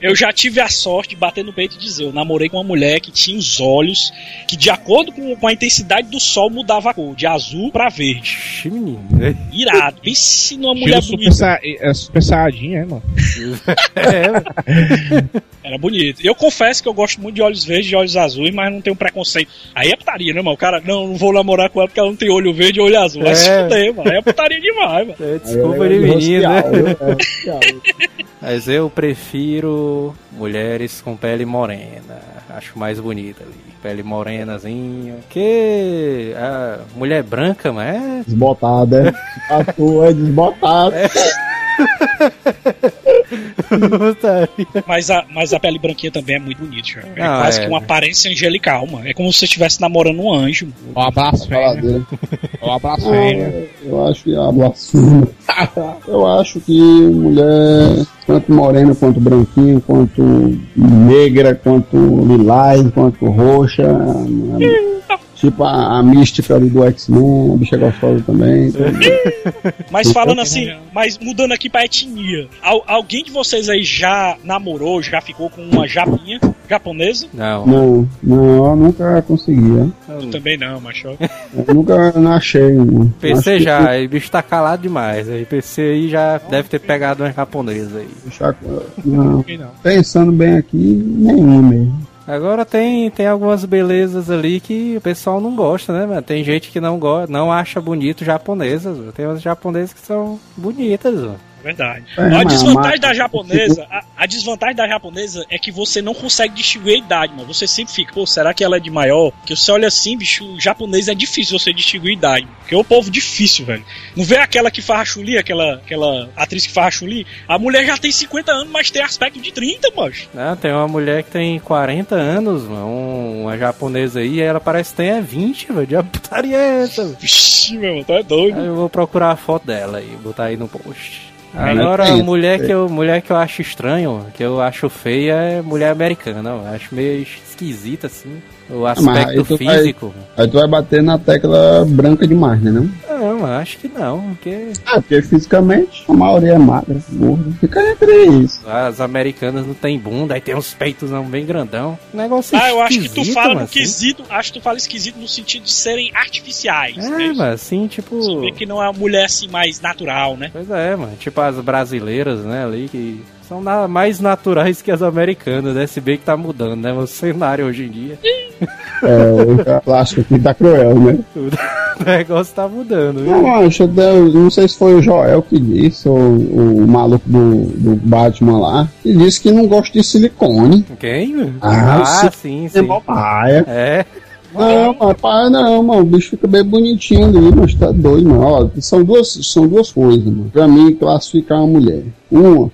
Eu já tive a sorte de bater no peito e dizer: eu namorei com uma mulher que tinha os olhos que, de acordo com, com a intensidade do sol, mudava a cor, de azul pra verde. Ixi, menino. Irado. Pense numa mulher super, bonita. sa é, super saiyajin, é, mano. É. Era bonito. Eu confesso que eu gosto muito de olhos verdes e olhos azuis, mas não tenho preconceito. Aí é putaria, né, mano? O cara, não, não vou namorar com ela porque ela não tem olho verde e olho azul. Vai se É. fuder, mano. Aí é putaria demais, mano. É, Desculpa é menino, né? É. Mas eu prefiro mulheres com pele morena. Acho mais bonita ali. Pele morenazinha. Que a mulher branca, mas é. Desbotada, é. A tua é desbotada. putaria. Mas a, mas a pele branquinha também é muito bonita. É Não, quase é. que uma aparência angelical, mano. É como se você estivesse namorando um anjo. mano. Ó a blasfêmia. Faladeira. Ó a Ah, eu acho que a blasfêmia. Eu acho que mulher, tanto morena quanto branquinha, quanto negra, quanto lilás, quanto roxa, é- tipo a, a mística ali do X-Men, a bicha gostosa também. então, Mas falando assim, mas mudando aqui pra etnia. Al- alguém de vocês aí já namorou, já ficou com uma japinha japonesa? Não. Não, não, eu nunca conseguia. Eu também não, macho. Eu nunca não achei. não. Acho PC que já, aí o bicho tá calado demais. Aí PC aí já deve ter pegado uma japonesa aí. Não, Não. pensando bem aqui, nenhuma mesmo. Agora tem, tem algumas belezas ali que o pessoal não gosta, né, mano? Tem gente que não gosta, não acha bonito japonesas. mano. Tem umas japonesas que são bonitas, mano. Verdade. É, a desvantagem da japonesa, a, a desvantagem da japonesa é que você não consegue distinguir a idade, mano. Você sempre fica, pô, será que ela é de maior? Porque você olha assim, bicho, o japonês é difícil você distinguir a idade. Porque é um povo difícil, velho. Não vê aquela que faz a Chuli, aquela, aquela atriz que faz a Chuli? A mulher já tem 50 anos, mas tem aspecto de 30, macho. Não, tem uma mulher que tem 40 anos, mano, um- uma japonesa aí, e ela parece que tem é 20, velho. Que putaria é essa, velho? Vixe, meu irmão, tu é doido. Aí eu vou procurar a foto dela e botar aí no post. É, Agora, a mulher que, eu, mulher que eu acho estranho, que eu acho feia, é mulher americana. Eu acho meio esquisita, assim. O Ah, mas aí aspecto tu vai- físico. Aí tu vai bater na tecla branca demais, né? Não? Não, acho que não, porque Ah, porque fisicamente a maioria é magra, gorda. Fica entre isso. as americanas não tem bunda, aí tem uns peitos não, bem grandão. Negócio Ah, eu acho que tu fala mano, no assim. quesito, acho que tu fala esquisito no sentido de serem artificiais. É, né? mas assim, tipo. Você vê que não é uma mulher assim mais natural, né? Pois é, mano. Tipo as brasileiras, né, ali, que são mais naturais que as americanas, né? Se bem que tá mudando, né? O cenário hoje em dia. É, o plástico aqui tá cruel, né? O negócio tá mudando, viu? Não, acho, não sei se foi o Joel que disse, ou o maluco do, do Batman lá, que disse que não gosta de silicone. Quem? Ah, Ah, sim. sim, É paia. É. Não, mas não, mano. O bicho fica bem bonitinho ali, mas tá doido, mano. Ó, são duas, são duas coisas, mano. Pra mim, classificar uma mulher. Uma,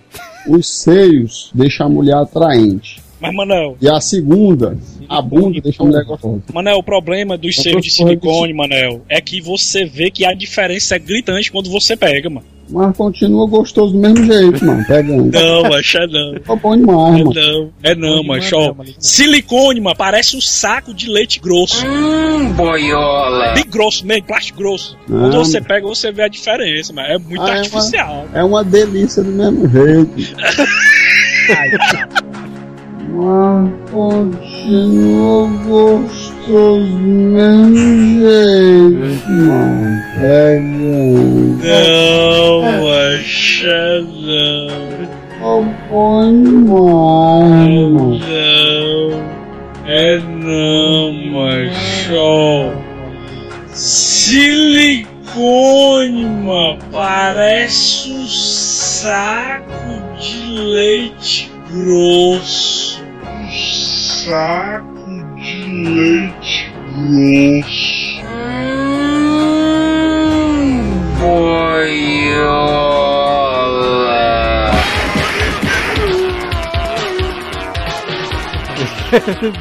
os seios deixam a mulher atraente. Mas, Manel, E a segunda, a bunda deixa a mulher gostosa. Manel, o problema dos seios de silicone, Manel, é que você vê que a diferença é gritante quando você pega, mano. Mas continua gostoso do mesmo jeito, mano. Pegando. Não, macho, é não. Tá bom demais, É mano. não, é não, macho. ó. mano. Silicone, mano, parece um saco de leite grosso. Hum, boiola. Bem grosso mesmo, plástico grosso. Quando Ah, você pega, você vê a diferença, mas é muito Ah, é uma- artificial. É uma delícia do mesmo jeito. Mas continua gostoso mesmo jeito. Não, é não. Tá bom demais, mano. Não, é não, macho. Silicone, mano, parece um saco de leite grosso. Saco de leite grosso. Hum, boiola.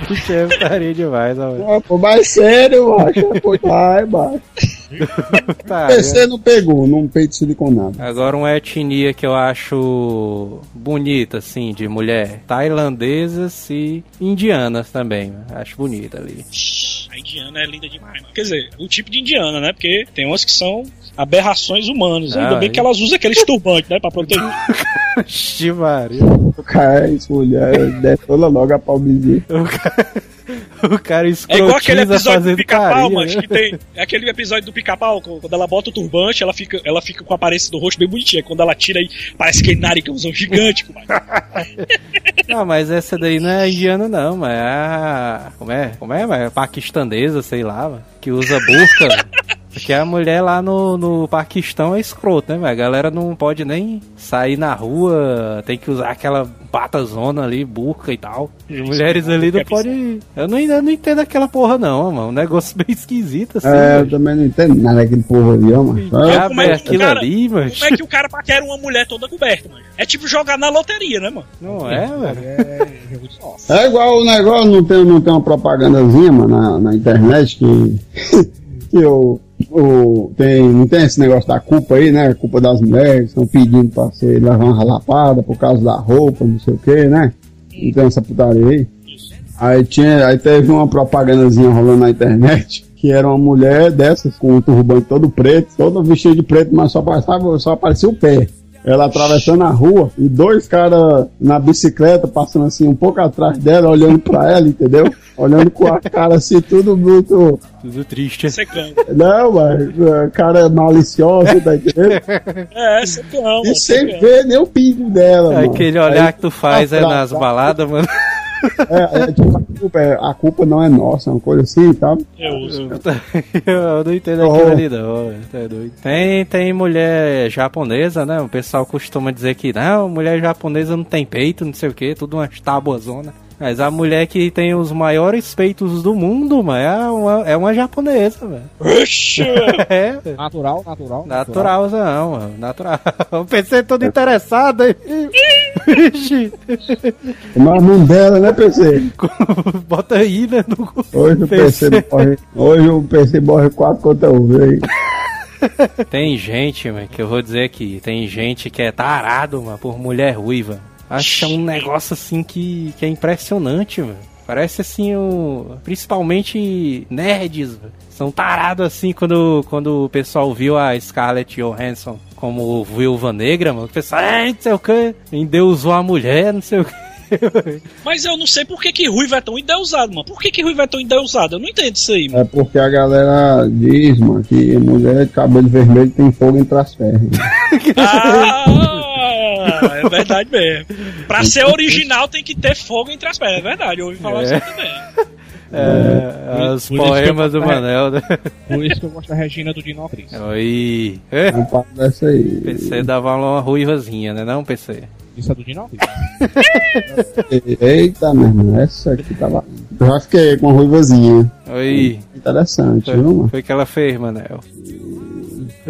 Bicho é putaria demais, ó. Pô, mais sério, macho. Vai, macho. Tá, PC não pegou, não peito siliconado. Agora uma etnia que eu acho bonita, assim, de mulher. Tailandesas e indianas também. Acho bonita ali. A indiana é linda demais, mano. Quer dizer, o tipo de indiana, né? Porque tem umas que são aberrações humanas. Ah, Ainda bem e- que elas usam aqueles turbantes, né? Pra proteger. Ixi, Maria. O cara, esse mulher, detona logo a palmezinha. O cara, o cara É igual aquele episódio do pica-pau, mas né? que tem. É aquele episódio do pica-pau, quando ela bota o turbante, ela fica, ela fica com a aparência do rosto bem bonitinha. Quando ela tira aí, parece que é narigãozão gigante, mano. Não, mas essa daí não é indiana não, mas é. Como é? Como é? Mas é paquistanesa, sei lá, mano, que usa burca. Porque a mulher lá no, no Paquistão é escroto, né, velho? A galera não pode nem sair na rua, tem que usar aquela batazona ali, burca e tal. As mulheres ali não podem... Eu não, eu não entendo aquela porra não, mano. Um negócio bem esquisito assim, É, eu também não entendo nada daquele povo ali, ó, mano. É, como é é que o aquilo cara- ali, mano? Como é que o cara paquera uma mulher toda coberta, mano? É tipo jogar na loteria, né, mano? Não é, velho? É. É igual o negócio, não tem, não tem uma propagandazinha, mano, na, na internet que. que o, o, tem, não tem esse negócio da culpa aí, né? Culpa das mulheres, estão pedindo pra você levar uma lapada por causa da roupa, não sei o que, né? Não tem essa putaria aí. Aí, tinha, aí teve uma propagandazinha rolando na internet que era uma mulher dessas com um turbante todo preto, todo vestido de preto, mas só, passava, só aparecia o pé. Ela atravessando a rua e dois caras na bicicleta passando assim um pouco atrás dela, olhando pra ela, entendeu? Olhando com a cara assim, tudo muito. Tudo triste. Secando. Não, mas é, cara malicioso, tá entendendo? É, secão, E mano. sem ver nem o pingo dela, mano. Aquele olhar Aí, que tu faz é nas baladas, mano. É, é, tipo, a, culpa, é- a culpa não é nossa, uma coisa assim, tá? Eu uso. Eu não entendo Oh. aquilo ali, não. velho. Tá doido. Tem, tem mulher japonesa, né? O pessoal costuma dizer que não, mulher japonesa não tem peito, não sei o que, tudo uma tabuazona. Mas a mulher que tem os maiores peitos do mundo, mano, é uma, é uma japonesa, velho. Oxi! É. Natural, natural. Natural, não, mano. Natural. O PC todo interessado aí. Vixe. Mas a mão dela, né, PC? Bota aí, né? No... Hoje o PC morre. Hoje o PC morre 4 contra 1, viu? Tem gente, mano, que eu vou dizer aqui, tem gente que é tarado, mano, por mulher ruiva. Acho que é um negócio assim que, que é impressionante, mano. Parece assim, o, principalmente nerds, mano. São tarados assim quando, quando o pessoal viu a Scarlett Johansson como viúva negra, mano. O pessoal, é, não sei o que, endeusou a mulher, não sei o que. Mas eu não sei por que, que Ruivo é tão endeusado, mano. Por que, que Ruivo é tão endeusado? Eu não entendo isso aí, mano. É porque a galera diz, mano, que mulher de cabelo vermelho tem fogo entre as pernas. Ah, é verdade mesmo. Pra ser original tem que ter fogo entre as pernas, é verdade. Eu ouvi falar É. isso também. É, os poemas do Manel, né? Por isso que eu gosto da Regina do Dino Cris. Oi. É, dessa aí. PC dava uma ruivazinha, né não, PC? Isso é do Dino. Eita, meu irmão, essa aqui tava. Eu já fiquei com a ruivazinha. Oi. Interessante, viu, Foi, mano? foi que ela fez, Manel.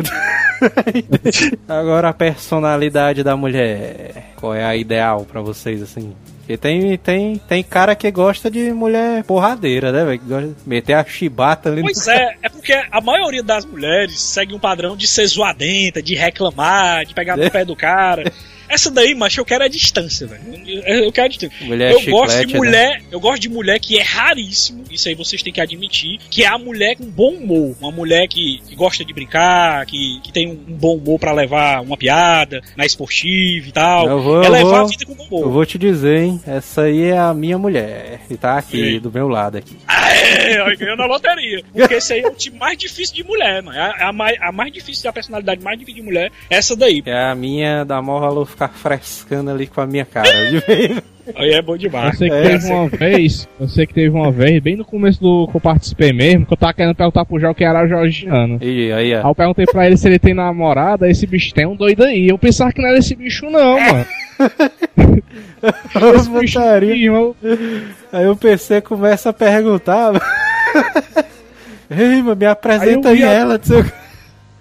Agora a personalidade da mulher. Qual é a ideal pra vocês, assim? Porque tem, tem, tem cara que gosta de mulher porradeira, né, velho? Que gosta de meter a chibata ali Pois é, é porque a maioria das mulheres segue um padrão de ser zoadenta, de reclamar, de pegar no pé do cara. Essa daí, macho, eu quero a distância, velho. Eu eu quero a distância. Mulher eu gosto chiclete, de né? mulher, eu gosto de mulher que é raríssimo, isso aí vocês têm que admitir, que é a mulher com bom humor, uma mulher que, que gosta de brincar, que, que tem um, um bom humor pra levar uma piada na esportiva e tal. Eu vou- é eu levar vou- a vida com bom humor. Eu vou te dizer, hein? Essa aí é a minha mulher. E tá aqui, Sim. do meu lado aqui. É, ganhou na loteria. Porque esse aí é o tipo mais difícil de mulher, mano. É a, a mais, a mais difícil, a personalidade mais difícil de mulher, é essa daí. É a minha da valor ficar frescando ali com a minha cara. de vez. Aí é bom demais. Eu sei que É, teve uma vez, eu sei que teve uma vez, bem no começo do que eu participei mesmo, que eu tava querendo perguntar pro João que era georgiano. e aí, Aí eu perguntei pra ele se ele tem namorada, esse bicho tem um doido aí. Eu pensava que não era esse bicho não, mano. Esse bicho eu- Aí o PC começa a perguntar. Ei, mano, me apresenta Aí eu ela. não sei o quê.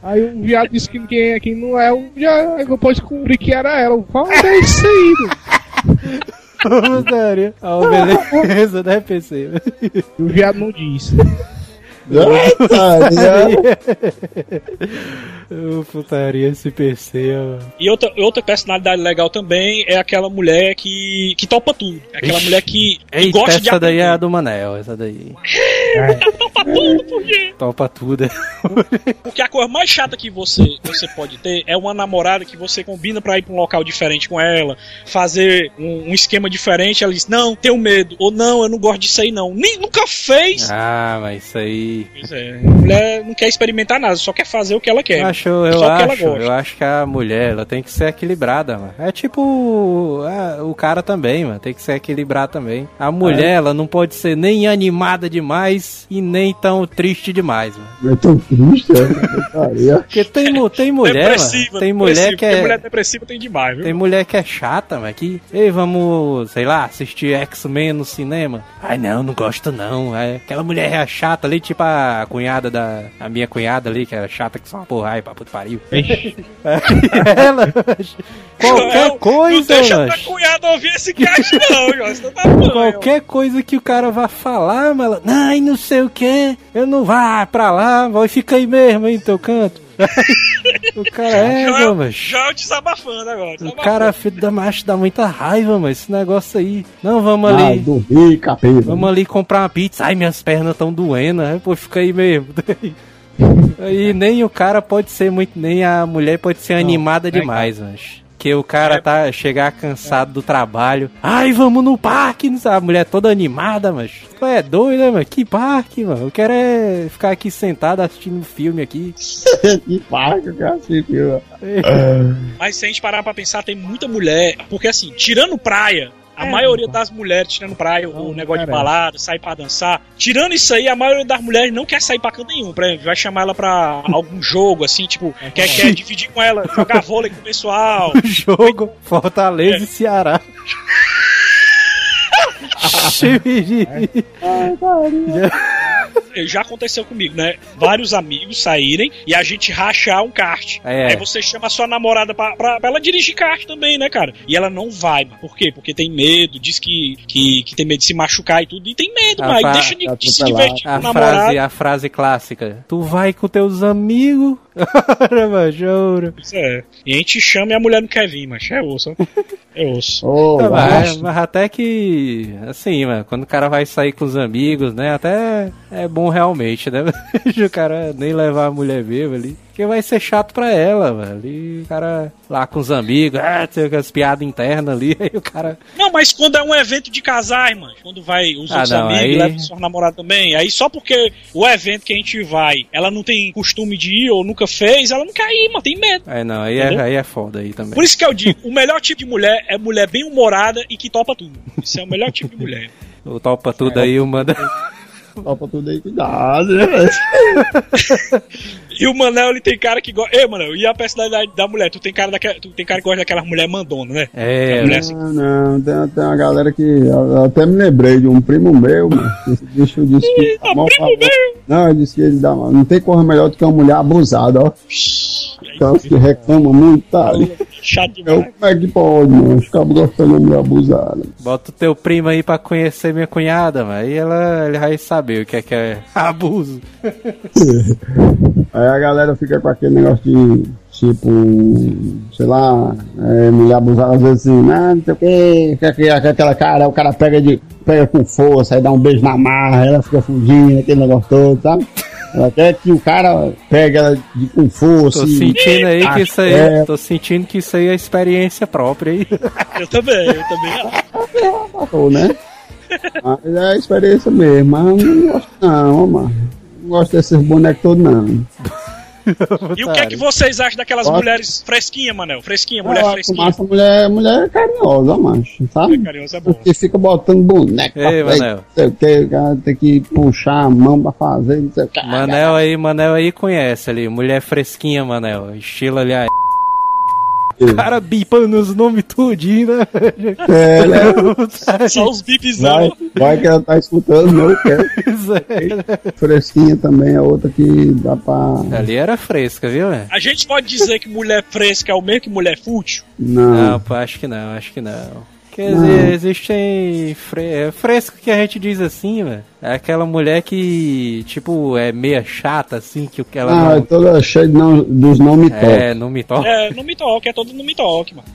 Aí o viado disse que quem é quem não é, eu já depois descobri que era ela. Eu falei, é isso aí, mano. Putaria. Ah, beleza, né, PC? E o viado não disse. Ô, putaria SPC, ó. E outra, outra personalidade legal também é aquela mulher que, que topa tudo. É aquela mulher que, que Eita, gosta de essa daí é a do Manel, essa daí. Topa tudo, por quê? Topa tudo. Porque a coisa mais chata que você, você pode ter é uma namorada que você combina pra ir pra um local diferente com ela, fazer um, um esquema diferente, ela diz, não, tenho medo, ou não, eu não gosto disso aí não. Nem, nunca fez! Ah, mas isso aí. Pois é, a mulher não quer experimentar nada, só quer fazer o que ela quer. Eu acho, eu acho, eu acho que a mulher, ela tem que ser equilibrada, mano. É tipo o cara também, mano, tem que ser equilibrado também. A mulher, ela não pode ser nem animada demais e nem tão triste demais, mano. É tão triste, é. Porque tem, tem mulher, depressiva, mano, tem mulher depressiva, que é... mulher depressiva tem demais, viu? Tem mulher que é chata, mas que, ei, vamos, sei lá, assistir X-Men no cinema. Ai, não, não gosto não. É, aquela mulher é chata ali, tipo a cunhada da. A minha cunhada ali, que era chata que só uma porra, ai, pra puto pariu. Ela, qualquer Não, coisa, Não deixa mano. tua cunhada ouvir esse cast não, Jorge, você tá Qualquer coisa que o cara vá falar, ela, ai, não sei o que, eu não vá pra lá, vai fica aí mesmo, aí no teu canto. o cara é, Já, mas. já desabafando agora. O desabafando. cara, filho da macho, dá muita raiva, mas esse negócio aí. Não, vamos ali. dormi, capeta. Vamos ali comprar uma pizza. Ai, minhas pernas estão doendo. Aí, pô, fica aí mesmo. Aí nem o cara pode ser muito. Nem a mulher pode ser animada demais, mas. Que o cara tá chegar cansado do trabalho. Ai, vamos no parque, não sabe? A mulher toda animada, mas. Tu é doido, né, mano? Que parque, mano? Eu quero é ficar aqui sentado assistindo um filme aqui. que parque, cara? Mas se a gente parar pra pensar, tem muita mulher. Porque assim, tirando praia. A maioria das mulheres, tirando praia, o negócio de cara. balada, sair pra dançar. Tirando isso aí, a maioria das mulheres não quer sair pra canto nenhum. Exemplo, vai chamar ela pra algum jogo, assim, tipo, quer, quer dividir com ela, jogar vôlei com o pessoal. Jogo Fortaleza e Ceará. Já aconteceu comigo, né? Vários amigos saírem e a gente rachar um kart. É. Aí você chama a sua namorada pra, pra, pra ela dirigir kart também, né, cara? E ela não vai. mano. Por quê? Porque tem medo, diz que, que, que tem medo de se machucar e tudo. E tem medo, mas deixa de, de se divertir com A o namorado. frase, a frase clássica. Tu vai com teus amigos. Ora, macho. Pois é. E a gente chama e a mulher não quer vir, mas é osso. ó. É osso. Tá, mas, mas até que, assim, mano, quando o cara vai sair com os amigos, né, até é bom realmente, né? o cara nem levar a mulher viva ali. Porque vai ser chato pra ela, mano. Ali, o cara lá com os amigos, ah, tem as piadas internas ali, aí o cara. Não, mas quando é um evento de casais, mano, quando vai os Ah, outros não, amigos, aí- leva sua namorada também, aí só porque o evento que a gente vai, ela não tem costume de ir ou nunca fez, ela não quer ir, mano, tem medo. Aí não, aí é, aí é foda aí também. Por isso que eu digo, o melhor tipo de mulher é mulher bem humorada e que topa tudo. Isso é o melhor tipo de mulher. O topa tudo aí, o manda. Topa tudo aí, cuidado, né, velho? E o Manel, ele tem cara que gosta. Ei, Manel, e a personalidade da mulher? Tu tem cara, daquela... tu tem cara que gosta daquela mulher mandona, né? É, mulher assim. Não, não, tem, tem uma galera que. Eu, eu até me lembrei de um primo meu, mano. Esse bicho disse que. Eita, mal primo falou. meu! Não, ele disse que ele dá. Não tem coisa melhor do que uma mulher abusada, ó. Aquelas que reclamam muito, tá ali. Chato Eu, demais. como é que pode, mano? Os cabos gostando de uma mulher abusada. Bota o teu primo aí pra conhecer minha cunhada, mano. Aí ela, ele vai saber o que é que é abuso. Aí a galera fica com aquele negócio de, tipo, sei lá, é, mulher abusada, às vezes assim, ah, não sei o que, que, que, que aquela cara, o cara pega, de, pega com força, aí dá um beijo na marra, ela fica fugindo, aquele negócio todo, sabe? Quer que o cara pegue ela de, com força. Tô e- sentindo aí que isso aí. É. Tô sentindo que isso aí é experiência própria aí. Eu também, eu também. Falou, né? Mas é a experiência mesmo, mas eu não gosto não, mano. Não gosto desses bonecos todos não. E o que é que vocês acham daquelas Gosto. mulheres fresquinha, Manel? Fresquinha, mulher Eu acho fresquinha. massa mulher, mulher carinhosa, macho, sabe? Carinhosa é bom. Porque fica botando boneco pra Ei, frente, Manel. o que, cara tem que puxar a mão pra fazer, não sei o que. Manel aí, Manel aí conhece ali. Mulher fresquinha, Manel. Estilo ali. a- Cara bipando os nomes tudinho, né? É, né? Só os Vai, bipzão. vai que ela tá escutando, não quer. Fresquinha também é outra que dá pra. ali era fresca, viu, né? A gente pode dizer que mulher fresca é o mesmo que mulher fútil? Não. Não, pô, acho que não, acho que não. Quer dizer, existem fre é, fresco que a gente diz assim, velho. É aquela mulher que, tipo, é meia chata, assim, que o que ela Ah, é não... toda cheia não, dos não me toques. É, não me toca. É, no me toque, é todo no me toque, mano.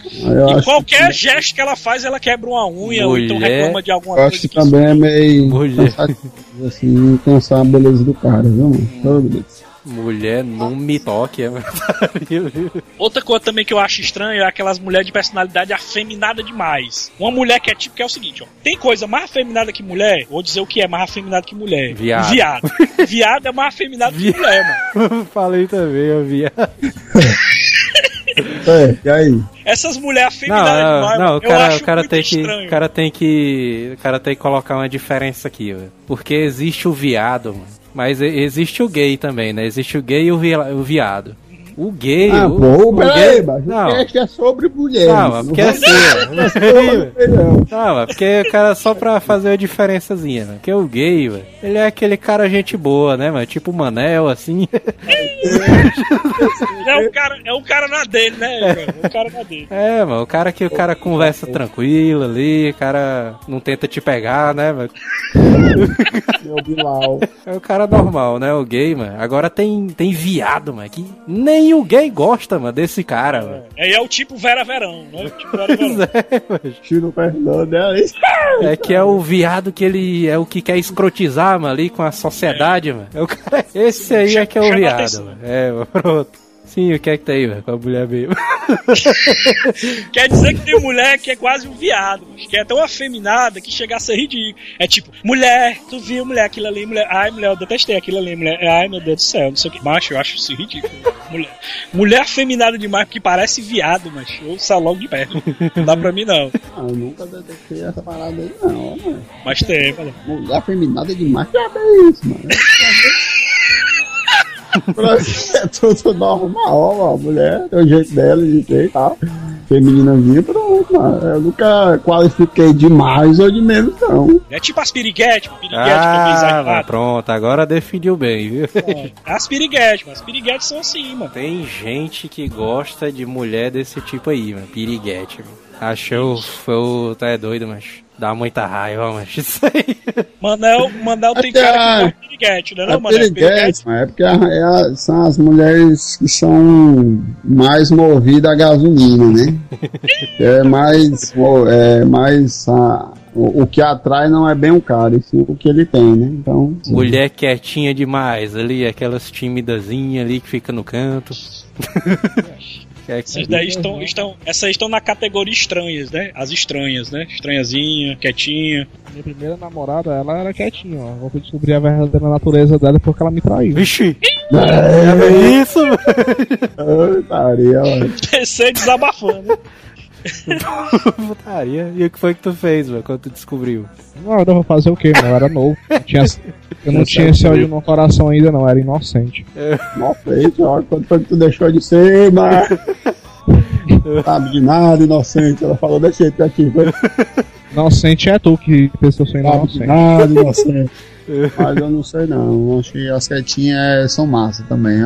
Eu E qualquer gesto que ela faz, ela quebra uma unha ou então Mulher- reclama de alguma Eu coisa. acho que que também é meio Mulher. assim, cansar a beleza do cara, viu, mano? Todo Deus. Mulher não me toque, é verdade. Outra coisa também que eu acho estranho é aquelas mulheres de personalidade afeminada demais. Uma mulher que é tipo que é o seguinte, ó. Tem coisa mais afeminada que mulher? Vou dizer o que é mais afeminado que mulher. Viado. Viado. Viado é mais afeminado que mulher, mano. Falei também, eu via. É, e aí? Essas mulheres Não, afeminadas não, demais, não, mano, o cara, eu acho o cara muito tem que, estranho. o cara tem que, o cara tem que colocar uma diferença aqui, velho. Porque existe o viado, mano, mas existe o gay também, né? Existe o gay e o, via- o viado. O gay, Ah, o, pô, o peraí, gay, mas não, o cast é sobre mulheres. não, mas porque é assim, ó. Não, Não, mas porque o cara só pra fazer a diferençazinha, né? Porque o gay, velho, ele é aquele cara gente boa, né, mano? Tipo o Manel, assim. É o cara, é o cara na dele, né? É o cara na dele. É, mano, o cara que o cara conversa tranquilo ali, o cara não tenta te pegar, né, mano? meu Bilal. É o cara normal, né? O gay, mano. Agora tem, tem viado, mano, que nem o gay gosta, mano, desse cara, mano. Aí é o tipo Vera Verão, né? O tipo Vera Verão. É, mano. Tiro Fernando, é isso. É que é o viado que ele é o que quer escrotizar, mano, ali com a sociedade, mano. É o cara, esse aí é que é o viado, mano. É, mano, pronto. Sim, o que é que tem, velho, com a mulher mesmo? Quer dizer que tem mulher que é quase um viado, mas que é tão afeminada que chega a ser ridículo. É tipo, mulher, tu viu mulher, aquilo ali, mulher, ai mulher, eu detestei aquilo ali, mulher, ai meu Deus do céu, não sei o que. Macho, eu acho isso ridículo. Mulher, mulher afeminada demais porque parece viado, mas eu saio logo de perto. Não dá pra mim não. Ah, eu nunca detectei essa parada aí, não, mano. Mas tem, mano. Mulher feminada demais, que é isso, mano? Pra mim é tudo normal, ó. A mulher tem o jeito dela, de ter e tal. Femininazinha, pronto, mano. Eu nunca qualifiquei de mais ou de menos, não. É tipo as piriguete, piriguete que é Ah, mano, pronto, agora definiu bem, viu? As piriguete, mas as piriguetes são assim, mano. Tem gente que gosta de mulher desse tipo aí, mano. Piriguete, mano. Achou, foi o. Tá é doido, mas. Dá muita raiva, mas isso aí. Manel, Manel tem cara a- que piriguete, né É não, Manel? piriguete, mas é porque a- é a- são as mulheres que são mais movidas a gasolina, né? é mais. o- É mais a- o, o que atrai não é bem o cara, e sim o que ele tem, né? Então. sim. Mulher quietinha demais ali, aquelas timidazinhas ali que fica no canto. Que é Essas daí estão, estão, essas estão na categoria estranhas, né? As estranhas, né? Estranhazinha, quietinha. Minha primeira namorada, ela era quietinha, ó. Eu fui descobrir a verdadeira natureza dela porque ela me traiu. Vixe! É, É isso! Ai, Maria, mano. PC desabafando. Putaria. E o que foi que tu fez, mano, quando tu descobriu? Não, eu vou fazer o quê, mano? Eu era novo. Não tinha- eu não tinha esse ódio no coração ainda, não. Eu era inocente. Mal feito, ó. Quando foi que tu deixou de ser, mas. Sabe de nada, inocente. Ela falou desse jeito aqui. Foi. Inocente é tu que pensou sou Sabe de inocente. nada, inocente. Mas eu não sei não. Acho que as quietinhas são massa também.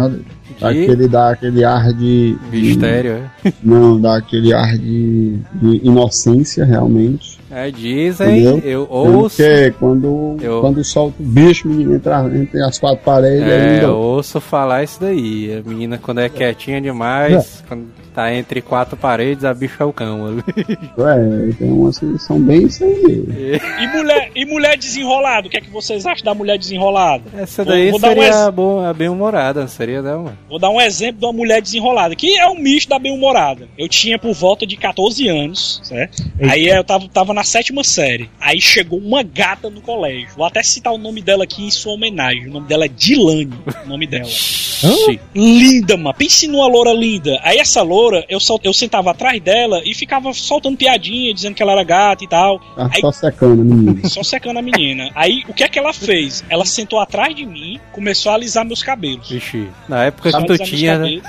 Dá De- aquele, dá aquele ar de. de- Mistério, é? Não, dá aquele ar de, de inocência, realmente. É, dizem, Entendeu? eu ouço. Porque quando, Eu- quando solta o bicho, menino, entra entre as quatro paredes, É, não eu ouço falar isso daí. A menina, quando é quietinha demais, quando tá entre quatro paredes, a bicha é o cão. ali. É, tem umas que são bem isso aí mesmo. E mulher, e mulher desenrolada? O que é que vocês acham da mulher desenrolada? Essa Vou- daí vou um seria ex- a, bo- a bem-humorada, não seria não, mano? Vou dar um exemplo de uma mulher desenrolada, que é um misto da bem-humorada. Eu tinha por volta de 14 anos, certo? Aí eu tava, tava na sétima série. Aí chegou uma gata no colégio. Vou até citar o nome dela aqui em sua homenagem. O nome dela é Dilane. O nome dela. Linda, mano. Pense numa loura linda. Aí essa loura, eu, sol- eu sentava atrás dela e ficava soltando piadinha, dizendo que ela era gata e tal. Tá Aí- só secando, menino. Só secando a menina. Aí o que é que ela fez? Ela sentou atrás de mim, começou a alisar meus cabelos. Vixe, na época que a tu tinha, né?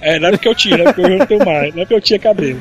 É, não é porque eu tinha, não é porque eu não tenho mais, não é porque eu tinha cabelo.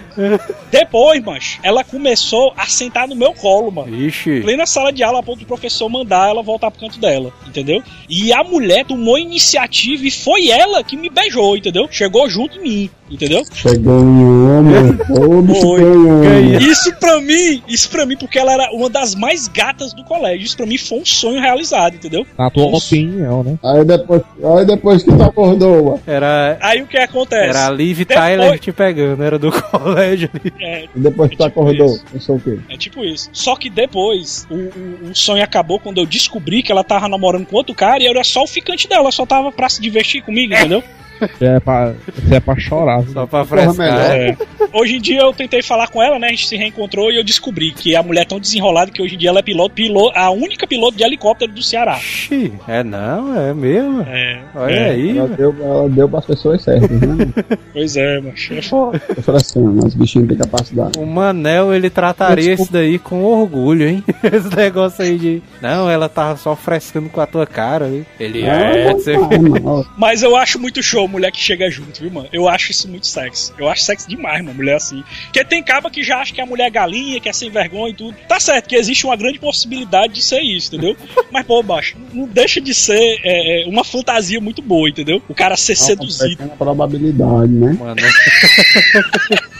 Depois, mancho, ela começou a sentar no meu colo, mano. Ixi. Plena sala de aula a ponto do professor mandar ela voltar pro canto dela, entendeu? E a mulher tomou iniciativa e foi ela que me beijou, entendeu? Chegou junto em mim, entendeu? Chegou em homem, Foi. ganhou. Isso pra mim, isso pra mim, porque ela era uma das mais gatas do colégio. Isso pra mim foi um sonho realizado, entendeu? Na tua opinião, né? Aí depois, aí depois que tu acordou, mano. Era, Aí o que acontece? era a Liv Depois- Tyler te pegando, era do colégio ali. É, E depois É tipo acordou, isso. eu sou o quê? É tipo isso. Só que depois, o, o- o sonho acabou quando eu descobri que ela tava namorando com outro cara e eu era só o ficante dela, só tava pra se divertir comigo, entendeu? Você é pra, é pra chorar. Só pra frescar. melhor. É. Hoje em dia eu tentei falar com ela, né? A gente se reencontrou e eu descobri que a mulher é tão desenrolada que hoje em dia ela é piloto, piloto a única piloto de helicóptero do Ceará. Ixi, é não, é mesmo. É, Olha é, aí. Ela deu, ela deu pras pessoas certas, né? Pois é, mas é foda. Tô frescando, os bichinhos têm capacidade. O Manel, ele trataria isso daí com orgulho, hein? Esse negócio aí de. Não, ela tava só frescando com a tua cara, hein? Ele é. Ah, você- não, Mas eu acho muito show mulher que chega junto, viu, mano? Eu acho isso muito sexy. Eu acho sexy demais, mano, mulher assim. Porque tem caba que já acha que a mulher é galinha, que é sem vergonha e tudo. Tá certo que existe uma grande possibilidade de ser isso, entendeu? Mas, pô, baixo, não deixa de ser é, é, uma fantasia muito boa, entendeu? O cara ser Uma seduzido. pequena probabilidade, né? Mano,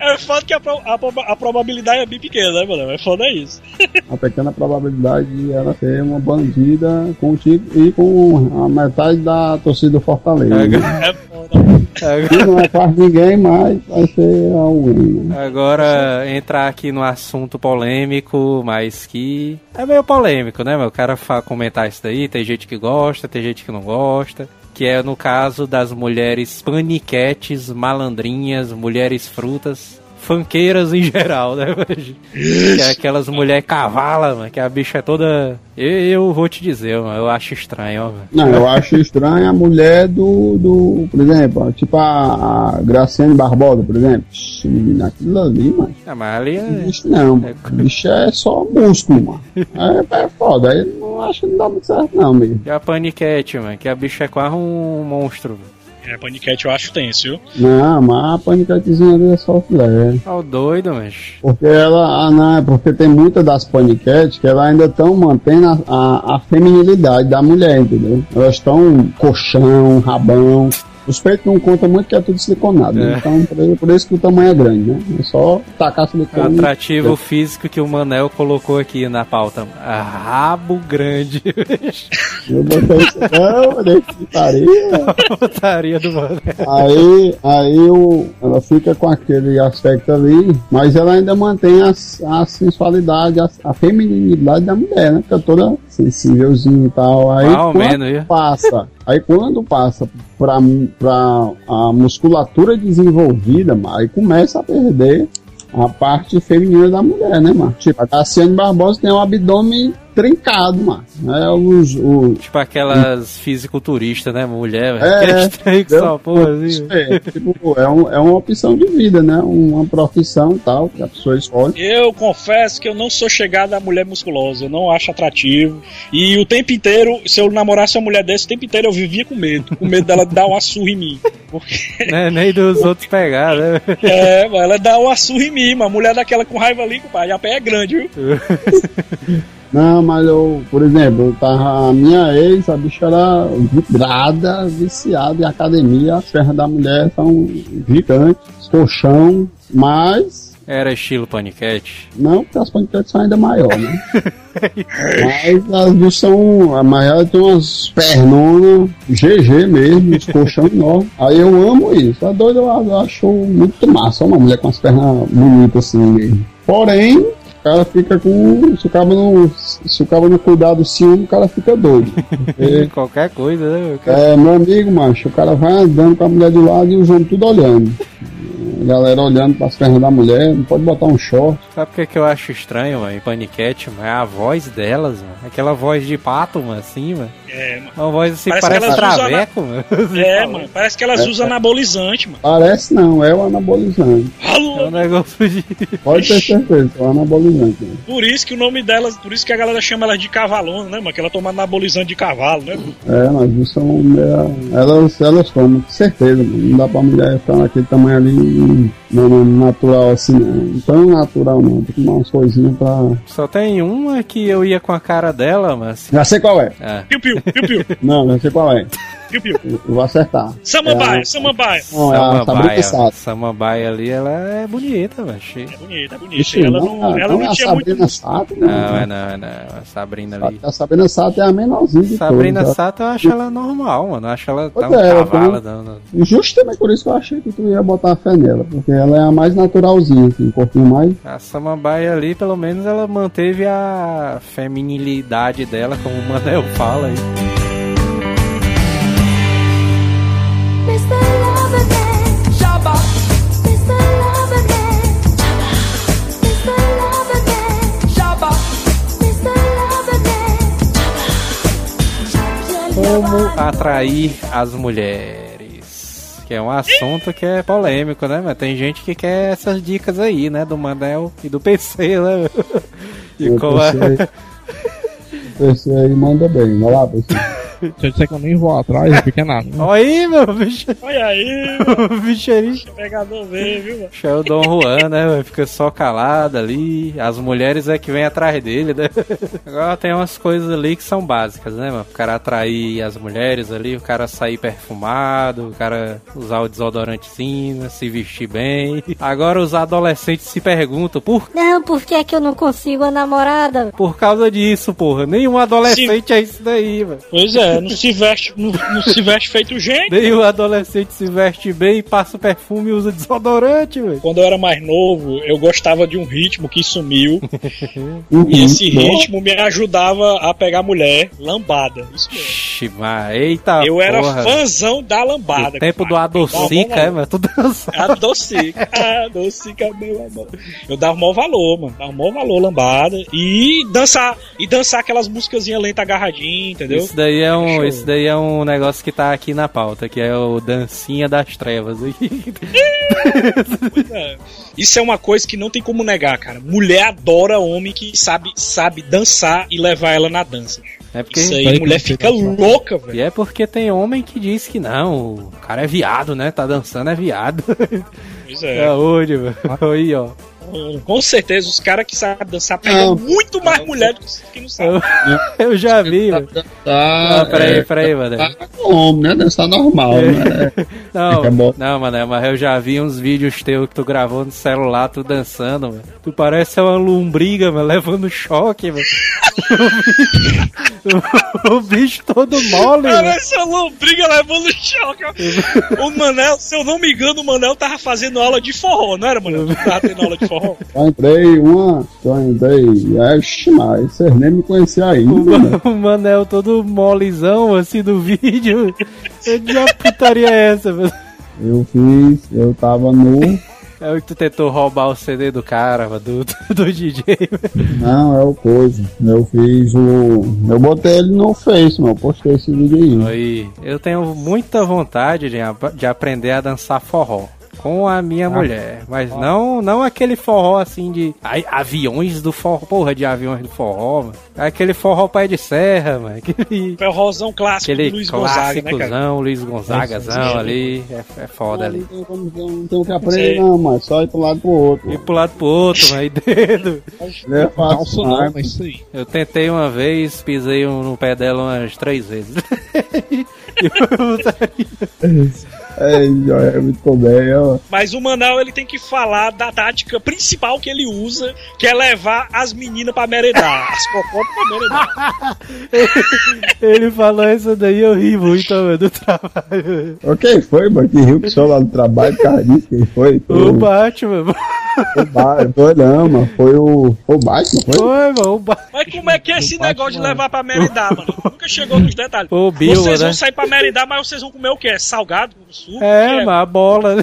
É foda que a, pro- a a probabilidade é bem pequena, né, mano? É foda isso. Uma pequena probabilidade de ela ser uma bandida contigo e com a metade da torcida do Fortaleza. né? É foda. E não é quase ninguém, mas vai ser alguém, né? Agora, entrar aqui no assunto polêmico, mas que é meio polêmico, né, meu? O cara comentar isso daí, tem gente que gosta, tem gente que não gosta. Que é no caso das mulheres paniquetes, malandrinhas, mulheres frutas, fanqueiras em geral, né? que é aquelas mulheres cavala, mano, que a bicha é toda. Eu, eu vou te dizer, mano, eu acho estranho, ó, velho. Não, eu acho estranho a mulher do, do por exemplo, tipo a, a Graciane Barbosa, por exemplo. Aquilo ali, mano. Ah, mas ali é. Bicho não, mano. Bicho é só músculo, mano. É, é foda. Aí não acho que não dá muito certo, não, mesmo. E a paniquete, mano, que a bicha é quase um monstro. velho. É, paniquete eu acho tenso, viu? Não, mas a paniquetezinha ali é só filé. Ó, o doido, mas. Porque ela, ah, não, é porque tem muitas das paniquetes que ela ainda estão mantendo a, a, a feminilidade da mulher, entendeu? Elas estão colchão, rabão. Os peitos não contam muito que é tudo siliconado, né? É. Então por, isso que o tamanho é grande, né? É só tacar O silicone. atrativo físico que o Manel colocou aqui na pauta. Rabo grande. Eu botei isso, não, putaria. Putaria do Manel. Aí, aí ela fica com aquele aspecto ali, mas ela ainda mantém a, a sensualidade, a, a feminilidade da mulher, né? Fica toda sensívelzinha e tal. Aí ou quando menos, passa, aí quando passa pra a musculatura desenvolvida, aí começa a perder a parte feminina da mulher, né, mano? Tipo, a Cassiane Barbosa tem um abdômen trincado, mano. É os, os, Tipo aquelas fisiculturistas, né? Mulher, velho. É, que é estranho que só porra assim. É, tipo, é, um- é uma opção de vida, né? Uma profissão e tal, que a pessoa escolhe. Eu confesso que eu não sou chegada à mulher musculosa, eu não acho atrativo. E o tempo inteiro, se eu namorasse uma mulher dessa, o tempo inteiro eu vivia com medo, com medo dela dar uma surra em mim. Porque, Né? Nem dos outros pegar, né? é, mano, ela dá uma surra em mim, uma mulher daquela com raiva ali, compadre, a pé é grande, viu? Não, mas eu, por exemplo, eu tava, a minha ex, a bicha era vidrada, viciada em academia, as pernas da mulher são gigantes, colchão, mas Era estilo paniquete. não porque as panquetes são ainda maiores, né? mas as bichas são, a maior tem umas pernonas, GG mesmo, os colchão enormes. Aí eu amo isso, a doida eu, acho muito massa, uma mulher com as pernas bonitas assim mesmo. Porém, cara fica com. Se o cara não, se o cara não cuidar do ciúme, o cara fica doido. Porque, Qualquer coisa, né? O cara- é, meu amigo, macho, o cara vai andando com a mulher do lado e os homens tudo olhando. A galera olhando pras pernas da mulher, não pode botar um short. Sabe o que, que eu acho estranho, mano, em Paniquete, mano? É a voz delas, mano. Aquela voz de pato, mano, assim, mano. É, mano. Uma voz assim, Parece parece, traveco, mano. É, mano. Parece que elas usam anabolizante, mano. Parece não, é o anabolizante. É um negócio de... Pode ter certeza, é o anabolizante. né? Por isso que o nome delas, por isso que a galera chama elas de cavalona, né, mano? Que ela toma anabolizante de cavalo, né? mano? É, mas isso são. é, elas, elas tomam, com certeza, mano. Não dá pra mulher ficar naquele tamanho ali não, não, natural assim, não. Tão natural não. Tem que tomar umas coisinhas pra. Só tem uma que eu ia com a cara dela, mas... Já sei qual é. Ah, Piu-piu, piu-piu, Não, já sei qual é. Piu-piu. Eu vou acertar. Samambaia, É a- samambaia. Não, é a Samambaia. Samambaia ali, ela é bonita, mano. achei. É bonita, é bonita. Ixi, ela não, não, ela não não é a tinha muito. Sabrina Sato, não. Não, é não, é não. A Sabrina ali. A Sabrina Sato é a menorzinha Sabrina todas. Sato, eu acho ela normal, mano. Eu acho ela Pois tá um é, cavalo. E Justamente por isso que eu achei que tu ia botar fé nela, porque ela é a mais naturalzinha, assim, um pouquinho mais. A Samambaia ali, pelo menos, ela manteve a feminilidade dela, como o Manel fala aí. Como atrair as mulheres? Que é um assunto que é polêmico, né? Mas tem gente que quer essas dicas aí, né? Do Manel e do PC, né? E como é... Você aí manda bem, vai lá, pessoal. Se eu disser que eu nem vou atrás, não fica nada. né? Olha aí, meu bicho. Olha aí, O bicho aí. o pegador veio, viu, mano? Sheldon Juan, né? velho? Fica só calado ali. As mulheres é que vem atrás dele, né? Agora tem umas coisas ali que são básicas, né, mano? O cara atrair as mulheres ali, o cara sair perfumado, o cara usar o desodorantezinho, se vestir bem. Agora os adolescentes se perguntam por, Não, por que é que eu não consigo a namorada? por causa disso, porra. Nenhum adolescente é isso daí, mano. Pois é, não se veste, não, não se veste feito gente. Nenhum adolescente se veste bem, passa perfume e usa desodorante, velho. Quando eu era mais novo, eu gostava de um ritmo que sumiu. E esse ritmo me ajudava a pegar mulher lambada. Isso mesmo. Mas eita Eu era porra. fãzão da lambada. O tempo do cara. Dava adocica, é, mano? Tu dança. valor. Adocica, adocica, meu amor. Eu dava o maior valor, mano. Dava o maior valor lambada. E dançar, e dançar aquelas musicazinhas lentas agarradinhas, entendeu? Isso daí é um, Show. isso daí é um negócio que tá aqui na pauta, que é o dancinha das trevas. É. Isso é uma coisa que não tem como negar, cara. Mulher adora homem que sabe, sabe dançar e levar ela na dança. É porque Isso aí, mulher fica louca, e velho. é porque tem homem que diz que não, o cara é viado, né? Tá dançando é viado. Pois É é. onde, mano? Aí, ó. Com certeza, os caras que sabem dançar pegam muito mais mulher do que os que não sabem. Eu já vi, mano. Ah, peraí, é, peraí, mano. tá homem, né? Dançar normal, né? Não, É não, mano, mas eu já vi uns vídeos teus que tu gravou no celular, tu dançando, mano. Tu parece uma lombriga, mano, levando choque, mano. o bicho todo mole, Cara, mano. essa lombriga levando choque. O Manel, se eu não me engano, o Manel tava fazendo aula de forró, não era, Manel? Tu tava tendo aula de forró? Só entrei uma, só entrei. Oxe, mas vocês nem me conheciam O, ainda, né? O Manel todo molezão, assim, do vídeo. Que putaria é essa? Eu fiz, eu tava no. É o que tu tentou roubar o CD do cara, do, do DJ. Não, é o coisa. Eu fiz o. Eu botei ele no Face, mano. Eu postei esse vídeo aí. Aí, eu tenho muita vontade de, de aprender a dançar forró. Com a minha mulher. Mas não não aquele forró assim de. ai, aviões do forró. Porra, de aviões do forró, mano. Aquele forró pé de serra, mano. Aquele. Ferrozão clássico Aquele Luiz Gonzaga, né, cara? Luiz Gonzagazão ali. É, é foda ali. Não tem, como- não tem o que aprender, não, mas só ir pro lado pro outro. E pro lado pro outro, aí dedo. Não é fácil, não. não, mas isso aí. Eu tentei uma vez, pisei um- no pé dela umas três vezes. É, é muito bem, ó. Mas o Manel, ele tem que falar da tática principal que ele usa, que é levar as meninas pra merendar. As cocotas pra merendar. Ele falou isso daí, eu ri muito, mano, do trabalho. Ô, Quem foi, mano? Que riu que só lá no trabalho, por causa disso? Quem foi? O Batman, o Ba- Foi não, mano. Foi o. Foi o Batman, foi? foi, mano, o Batman. Mas como é que é esse negócio de levar pra merendar, mano? Nunca chegou nos detalhes. O Bill, vocês né? vão sair pra merendar, mas vocês vão comer o quê? Salgado? Suco? É, mano, a bola.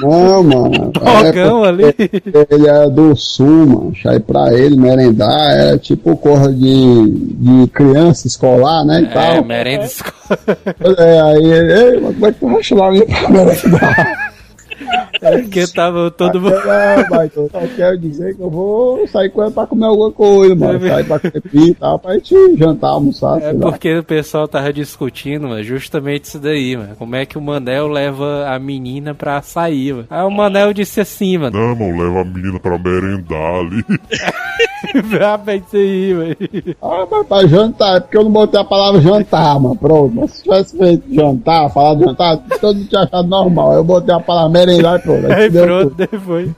Não, mano. Dogão é ali. Ele é do sul, mano. Aí pra ele merendar era tipo coisa de, de criança escolar, né? E É, tal. merenda escola. É, aí ele, como é que tu vai chamar alguém pra merendar? É porque tava todo mundo. Não, eu só quero dizer que eu vou sair com ela pra comer alguma coisa, mano. Sair pra comer e tal, pra gente jantar, almoçar, É sei lá. porque o pessoal tava discutindo, mano, justamente isso daí, mano. Como é que o Manel leva a menina pra sair, mano. Aí o Manel disse assim, mano. Não, mano, leva a menina pra merendar ali. Ah, mas isso aí, mano. Ah, mas pra jantar, é porque eu não botei a palavra jantar, mano. Pronto. Mas se tivesse feito jantar, falar de jantar, todo mundo tinha achado normal. Eu botei a palavra merendar e pronto. Aí Aí fudeu pronto, depois.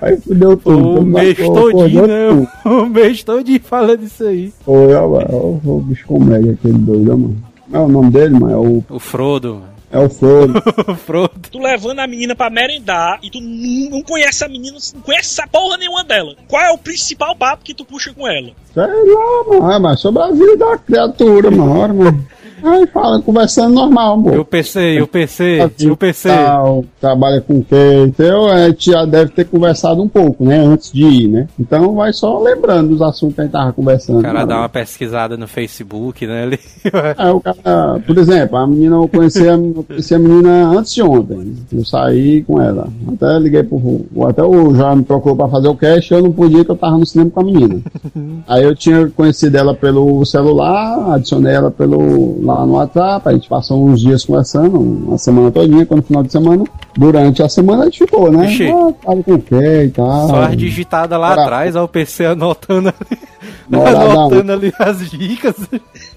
Aí fudeu tudo. O mês todinho, né? O mês todinho falando isso aí. Foi, ó, mano. O bicho comédia, aquele doido, mano. É o nome dele, mano. É o, O Frodo, mano. É o Frodo. O Frodo. Tu levando a menina pra merendar e tu não não conhece a menina, não conhece essa porra nenhuma dela. Qual é o principal papo que tu puxa com ela? Sei lá, mano. É, mas sobre a vida da criatura, mano. Aí fala, conversando normal, o pô. PC, e o PC, e o PC. Tal, trabalha com o quê? Então, a gente já deve ter conversado um pouco, né? Antes de ir, né? Então, vai só lembrando dos assuntos que a gente tava conversando. O cara né? dá uma pesquisada no Facebook, né? Ali. É, o cara, por exemplo, a menina, eu conheci a, eu conheci a menina antes de ontem. Eu saí com ela. Até liguei pro. Até o já me procurou pra fazer o cast, eu não podia que eu tava no cinema com a menina. Aí eu tinha conhecido ela pelo celular, adicionei ela pelo, lá no WhatsApp, a gente passou uns dias conversando, uma semana todinha, quando no final de semana. Durante a semana a gente ficou, né? Ixi. Ah, fala com o quê e tal. Só as digitadas lá Bora. atrás, ó, o PC anotando ali. Um- anotando ali as dicas.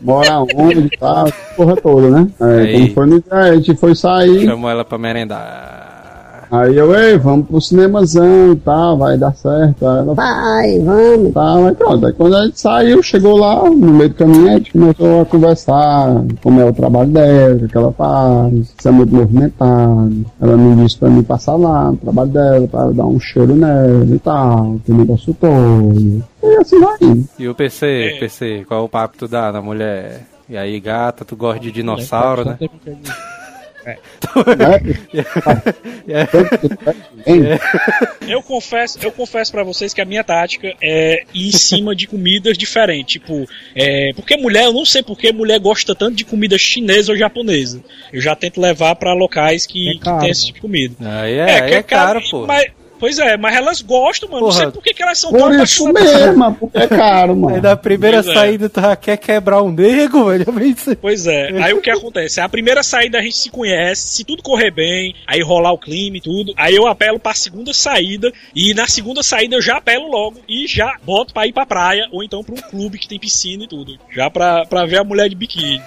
Mora onde e tal, porra toda, né? É, quando foi no a gente foi sair. Chamou ela pra merendar. Aí eu, ei, vamos pro cinemazão e tal, vai dar certo. Aí ela, vai, vamos. Tal, aí pronto. Aí quando a gente saiu, chegou lá, no meio do caminho, a gente começou a conversar, como é o trabalho dela, o que ela faz, se é muito movimentado. Ela me disse pra mim passar lá no trabalho dela, pra dar um cheiro nela e tal, que negócio todo. E assim vai. E o PC, PC, qual o papo que tu dá na mulher? E aí, gata, tu gosta de dinossauro, né? Né? É. Eu confesso, eu confesso para vocês que a minha tática é ir em cima de comidas diferentes. Tipo, é, porque mulher, eu não sei porque mulher gosta tanto de comida chinesa ou japonesa. Eu já tento levar pra locais que, É que caro, tem esse tipo de comida. Aí é, aí é caro, pô. Mas, pois é, mas elas gostam, mano. Não Porra. sei por que, que elas são Por tão isso apaixonadas. mesmo, porque é caro, mano. Aí da primeira Pois é. saída tu já quer quebrar um nego, velho. Pois é, aí o que acontece? A primeira saída a gente se conhece, se tudo correr bem, aí rolar o clima e tudo, aí eu apelo pra segunda saída, e na segunda saída eu já apelo logo e já boto pra ir pra praia, ou então pra um clube que tem piscina e tudo. Já pra, pra ver a mulher de biquíni.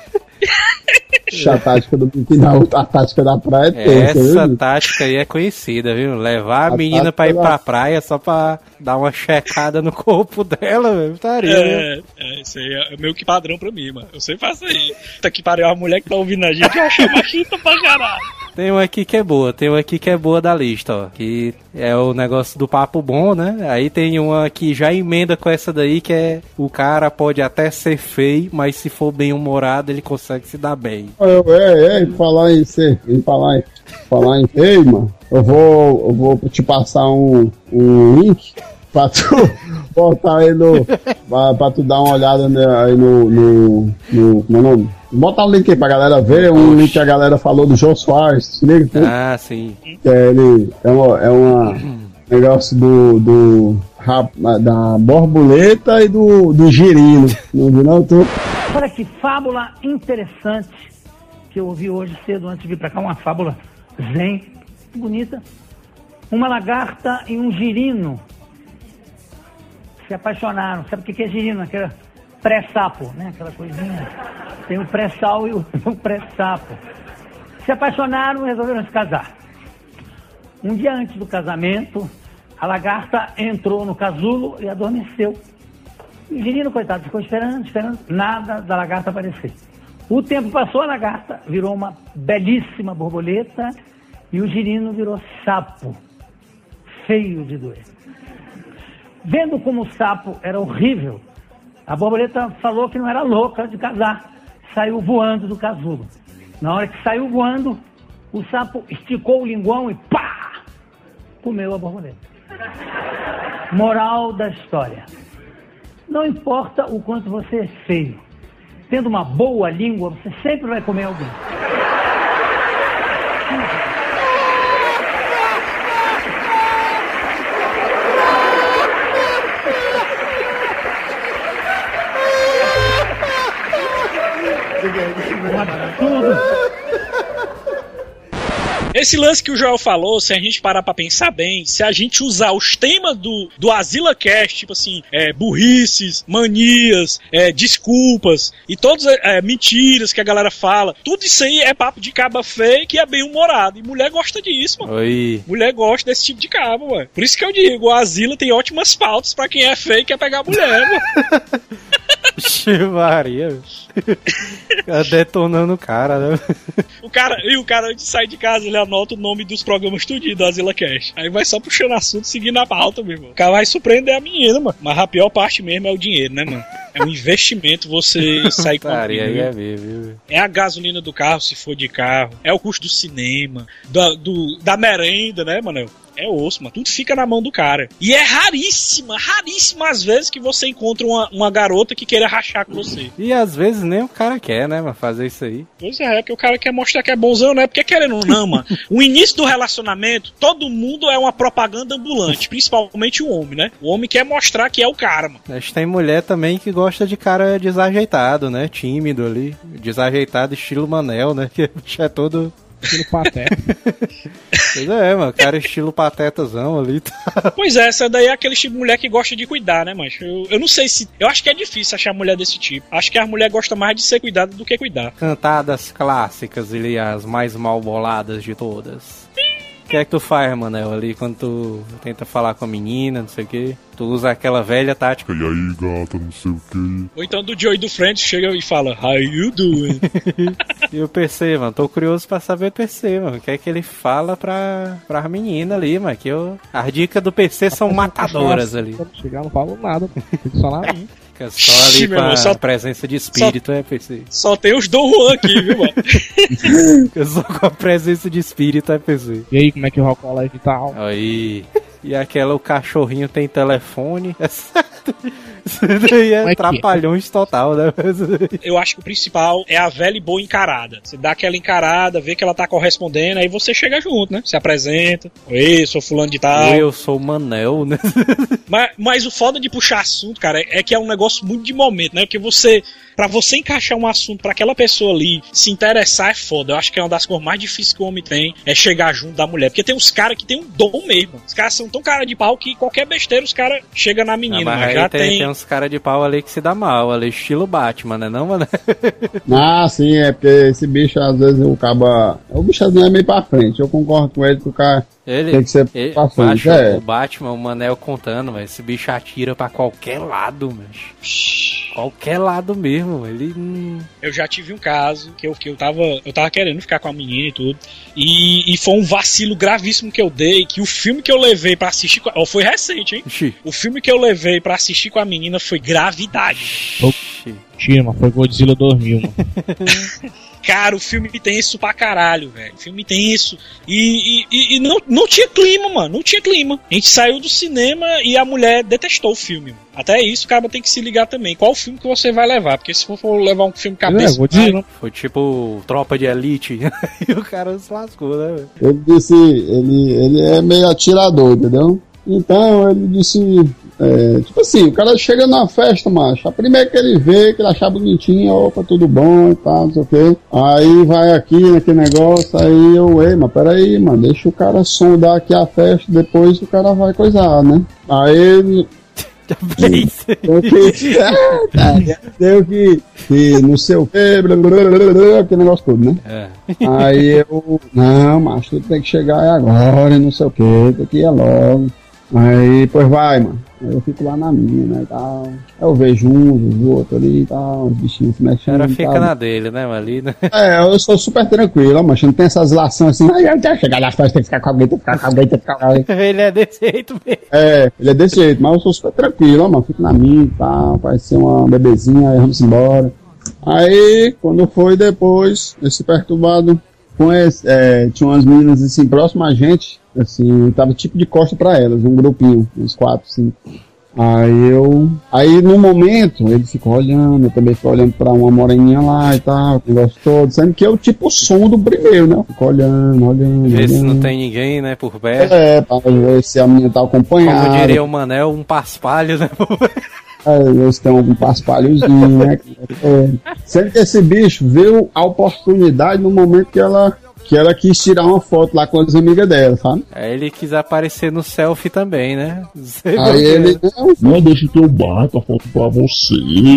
A tática do final, a tática da praia é tensa, Essa viu? tática aí é conhecida, viu? Levar a A menina pra ir tática pra praia só pra dar uma checada no corpo dela, velho. Taria, viu? É, é, isso aí é meio que padrão pra mim, mano. Eu sempre faço aí. Tá que pariu, a mulher que tá ouvindo a gente acha machista pra caralho. Tem uma aqui que é boa, tem uma aqui que é boa da lista, ó. Que é o negócio do papo bom, né? Aí tem uma que já emenda com essa daí, que é o cara pode até ser feio, mas se for bem humorado, ele consegue se dar bem. Eu, é, é, falar em ser, em falar em, falar em ei, mano, eu vou, eu vou te passar um, um link pra tu botar aí no, pra, pra tu dar uma olhada né, aí no, no, no, como é o nome? Bota um link aí pra galera ver, um link que a galera falou do Jô Soares, se liga, tu? Ah, sim. é ele, é uma, é uma negócio do, do, da borboleta e do, do girino, não viu não, tu? Olha que fábula interessante que eu ouvi hoje cedo antes de vir pra cá, uma fábula zen, bonita. Uma lagarta e um girino se apaixonaram. Sabe o que é girino? Aquela pré-sapo, né? Aquela coisinha. Tem o pré-sal e o, pré-sapo. Se apaixonaram e resolveram se casar. Um dia antes do casamento, a lagarta entrou no casulo e adormeceu. E girino, coitado, ficou esperando, esperando, nada da lagarta aparecer. O tempo passou, a lagarta virou uma belíssima borboleta e o girino virou sapo, feio de doer. Vendo como o sapo era horrível, a borboleta falou que não era louca de casar. Saiu voando do casulo. Na hora que saiu voando, O sapo esticou o linguão e pá! Comeu a borboleta. Moral da história. Não importa o quanto você é feio. Tendo uma boa língua, você sempre vai comer alguém. Esse lance que o Joel falou, se a gente parar pra pensar bem, se a gente usar os temas do, do Azila Cast, tipo assim, é, burrices, manias, é, desculpas e todas é, mentiras que a galera fala, tudo isso aí é papo de caba feio que é bem humorado. E mulher gosta disso, mano. Oi. Mulher gosta desse tipo de cabo, mano. Por isso que eu digo, o Asila tem ótimas pautas pra quem é feio e quer pegar mulher, mano. Maria. Fica detonando o cara, né? O cara, e o cara antes de sair de casa, ele anota o nome dos programas tudinho do Azila Cash. Aí vai só puxando assunto, seguindo a pauta, meu irmão. O cara vai surpreender a menina, mano. Mas a pior parte mesmo é o dinheiro, né, mano? É um investimento você sair com a Maria, aí é viu? É a gasolina do carro, se for de carro. É o custo do cinema. Da, do, da merenda, né, mano? É osso, mano. Tudo fica na mão do cara. E é raríssima, raríssima às vezes que você encontra uma, uma garota que queira rachar com você. E às vezes nem o cara quer, né, mano, fazer isso aí. Pois é, que o cara quer mostrar que é bonzão, não é porque querendo ou não, mano. O início do relacionamento, todo mundo é uma propaganda ambulante, principalmente o homem, né? O homem quer mostrar que é o cara, mano. Mas tem mulher também que gosta de cara desajeitado, né? Tímido ali. Desajeitado, estilo Manel, né? Que é todo. Estilo pateta. Pois é, mano. Cara estilo patetazão ali. Tá. Pois é, essa daí é aquele tipo de mulher que gosta de cuidar, né, mancho? Eu, eu não sei se. Eu acho que é difícil achar mulher desse tipo. Acho que a mulher gosta mais de ser cuidada do que cuidar. Cantadas clássicas ali, as mais mal boladas de todas. O que é que tu faz, Manel, ali quando tu tenta falar com a menina, não sei o que? Tu usa aquela velha tática. E aí, gata, não sei o que. Ou então do Joey do Friends chega e fala, How you doing? E o PC, mano, tô curioso pra saber o PC, mano. O que é que ele fala pra, pra menina ali, mano? Que eu, as dicas do PC são matadoras ali. Chegar, não falo nada. só minha. Fica só ali Ixi, com irmão, a só- presença de espírito, é, PC? Só tem os Dom Juan aqui, viu, mano? Só com a presença de espírito, é, PC? E aí, como é que o colégio e tal? Aí. E aquela, o cachorrinho tem telefone. É certo. Isso daí é é que é? trapalhões total, né? Eu acho que o principal é a velha e boa encarada. Você dá aquela encarada, vê que ela tá correspondendo, aí você chega junto, né? Se apresenta. Oi, sou fulano de tal. Eu sou o Manel, né? Mas, mas o foda de puxar assunto, cara, é que é um negócio muito de momento, né? Porque você, Pra você encaixar um assunto pra aquela pessoa ali se interessar é foda. Eu acho que é uma das coisas mais difíceis que o homem tem é chegar junto da mulher. Porque tem uns caras que tem um dom mesmo. Os caras são tão cara de pau que qualquer besteira os caras chegam na menina. mas mas aí já tem, tem. tem uns caras de pau ali que se dá mal, ali, estilo Batman, né? Não, mano? Ah, sim, é porque esse bicho, às vezes, o caba. O bicho às vezes é meio pra frente. Eu concordo com ele que o cara Ele, tem que ser ele pra frente. macho, É. o Batman, o Manel contando, mas esse bicho atira pra qualquer lado, mas qualquer lado mesmo. Ele Eu já tive um caso que eu, que eu tava. Eu tava querendo ficar com a menina e tudo. E, e foi um vacilo gravíssimo que eu dei. Que o filme que eu levei pra assistir. com Ó, foi recente, hein? Ixi. O filme que eu levei pra assistir com a menina foi Gravidade. Tira, mano. Foi Godzilla 2000, mano. Cara, o filme tem isso pra caralho, velho. O filme tem isso. E, e, e- não, não tinha clima, mano. Não tinha clima. A gente saiu do cinema e a mulher detestou o filme. Mano. Até isso o cara tem que se ligar também. Qual filme que você vai levar? Porque se for levar um filme É, cabeça. Godzilla. foi tipo tropa de elite. e o cara se lascou, né? velho? Ele disse, ele, ele é meio atirador, entendeu? Então ele disse, é, tipo assim, o cara chega na festa, macho, a primeira que ele vê, que ele achar bonitinho, opa, tudo bom e tal, não sei o quê. Aí vai aqui naquele negócio, aí eu, ei, mas peraí, mano, deixa o cara sondar aqui a festa, depois o cara vai coisar, né? Aí que, é, deu que, que não sei o que, blá, blá, blá, blá, aquele negócio todo, né? É. Aí eu, não, macho, tu tem que chegar agora e não sei o que, tem que ir logo. Aí, pois vai, mano. Aí eu fico lá na minha, né, e tal. Aí eu vejo uns, os outros ali e tal, os bichinhos se O mexendo cara e fica tal. na dele, né, ali, né? É, eu sou super tranquilo, mas não tem essas lações assim, ai, eu quero chegar na festa, tem que ficar com alguém, tem que ficar com alguém, tem que ficar com alguém. Ele é desse jeito mesmo. É, ele é desse jeito, mas eu sou super tranquilo, ó, mano. Fico na minha e tal, parece ser uma bebezinha, aí vamos embora. Aí, quando foi depois, esse perturbado conhece, é, tinha umas meninas assim, próximas a gente, assim, tava tipo de costa pra elas, um grupinho, uns quatro, cinco. Aí eu. Aí no momento ele ficou olhando, eu também fico olhando pra uma moreninha lá e tal, que gostou, dizendo que eu tipo o som do primeiro, né? Fico olhando, olhando. Vê se não tem ninguém, né, por perto. É, pra ver se a menina tá acompanhada. Como diria o Manel, um paspalho, né? É, eles têm um paspalhozinho, né? É. Sendo que esse bicho viu a oportunidade no momento que ela, que ela quis tirar uma foto lá com as amigas dela, sabe? Aí ele quis aparecer no selfie também, né? Aí ele, não, Não, deixa que eu bato a foto pra você,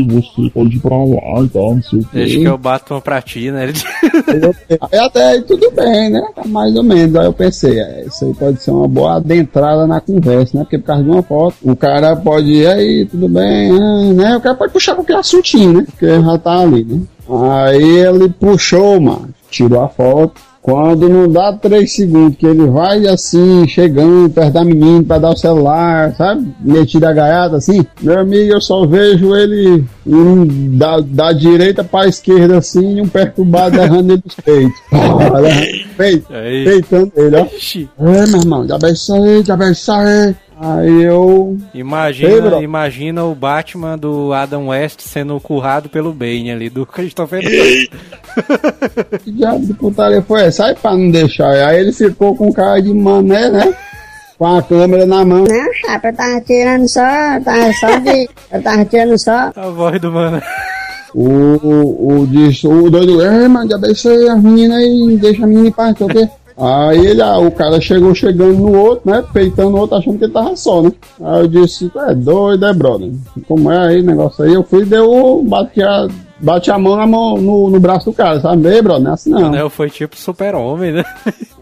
você pode ir pra lá e tal, não sei o quê. Deixa que eu bato uma pra ti, né? Ele... Aí até aí tudo bem, né? Tá mais ou menos. Aí eu pensei, é, isso aí pode ser uma boa adentrada na conversa, né? Porque por causa de uma foto, o cara pode ir aí, tudo bem, ah, né? O cara pode puxar qualquer assuntinho, né? Porque já tá ali, né? Aí ele puxou, mano, tirou a foto. Quando não dá três segundos, que ele vai assim, chegando perto da menina pra dar o celular, sabe? Metido a gaiata assim. Meu amigo, eu só vejo ele um da, da direita pra esquerda assim, e um perturbado errando ele dos peitos. Peitando ele, ó. É, meu irmão, já sair, já sair. Aí eu. Imagina, imagina o Batman do Adam West sendo currado pelo Bane ali, do Christopher Nolan. Que diabo de putaria foi essa? Sai pra não deixar. Aí ele ficou com cara de mané, né? Com a câmera na mão. Não, chapa, eu tava tirando só, eu tava só de. Eu tava tirando só. A voz do mano. O, o, o, o doido, é, mano, já deixei as meninas aí, deixa a menina em paz, o quê. Aí ele, ah, o cara chegou chegando no outro, né? Peitando o outro, achando que ele tava só, né? Aí eu disse, tu é doido, é, brother? Como é aí o negócio aí? Eu fui e deu, bati a, bati a mão, na mão no, no braço do cara, sabe? Ei, brother, não é assim não. Né, foi tipo super-homem, né?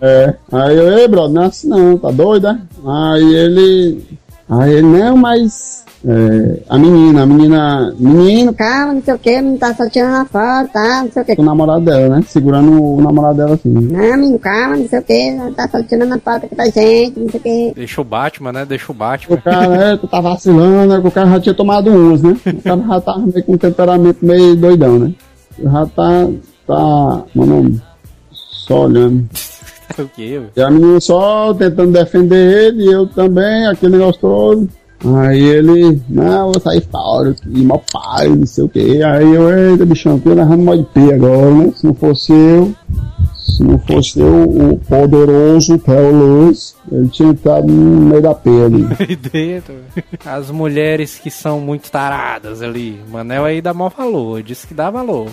É. Aí eu, ei, brother, não é assim não, tá doido, é? Aí ele. Aí ele, não, mas. é, a menina, a menina. Menino, Calma, não sei o que, não tá só tirando a foto, tá? Não sei o que. o namorado dela, né? Segurando o namorado dela assim. Não, menino, calma, não sei o que, tá só tirando a foto aqui da gente, não sei o que. Deixa o Batman, né? Deixa o O Batman. cara, é, tu tá vacilando, né? que o cara já tinha tomado umas, né? O cara já tava meio com um temperamento meio doidão, né? Já tá. Tá. Mano, só olhando. o quê? E a menina só tentando defender ele, e eu também, aquele negócio todo. Aí ele, não, vou sair fora, e mó pai, não sei o que. Aí eu, eita, bichão, tô mó de P agora, né? Se não fosse eu, se não fosse eu, o poderoso Theo Luz, ele tinha entrado no meio da P ali. Aí dentro. As mulheres que são muito taradas ali. Manel aí dá mal valor. Disse que dá valor.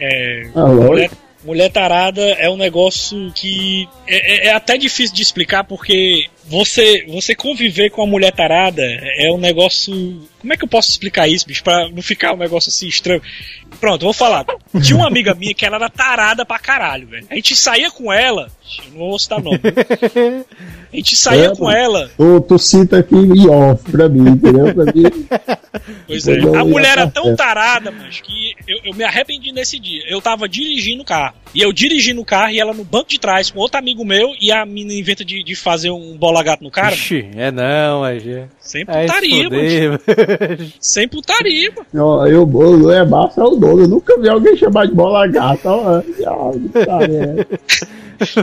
É, Ah, lógico. Mulher, tarada é um negócio que é, é- é até difícil de explicar porque você você conviver com a mulher tarada é um negócio. Como é que eu posso explicar isso, bicho, pra não ficar um negócio assim estranho? Pronto, vou falar. Tinha uma amiga minha que ela era tarada pra caralho, velho. A gente saía com ela, não vou citar nome. viu? A gente saía É, com ela, Tu, tu cita aqui e off pra mim, entendeu? Pra mim, Pois é. A mulher era tão frente. tarada, mas que eu, eu me arrependi nesse dia. Eu tava dirigindo o carro. E eu dirigindo o carro e ela no banco de trás com outro amigo meu e a menina inventa de, de fazer um bola gato no cara. Ixi, é não, é. Sem É putaria, mano. Sem putaria, mano. ó, eu, o é massa, é o dono. Eu nunca vi alguém chamar de bola gata, ó.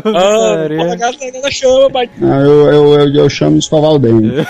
Ah, bola chama, mas. Ah, eu, eu, eu, eu chamo de escovar o dente.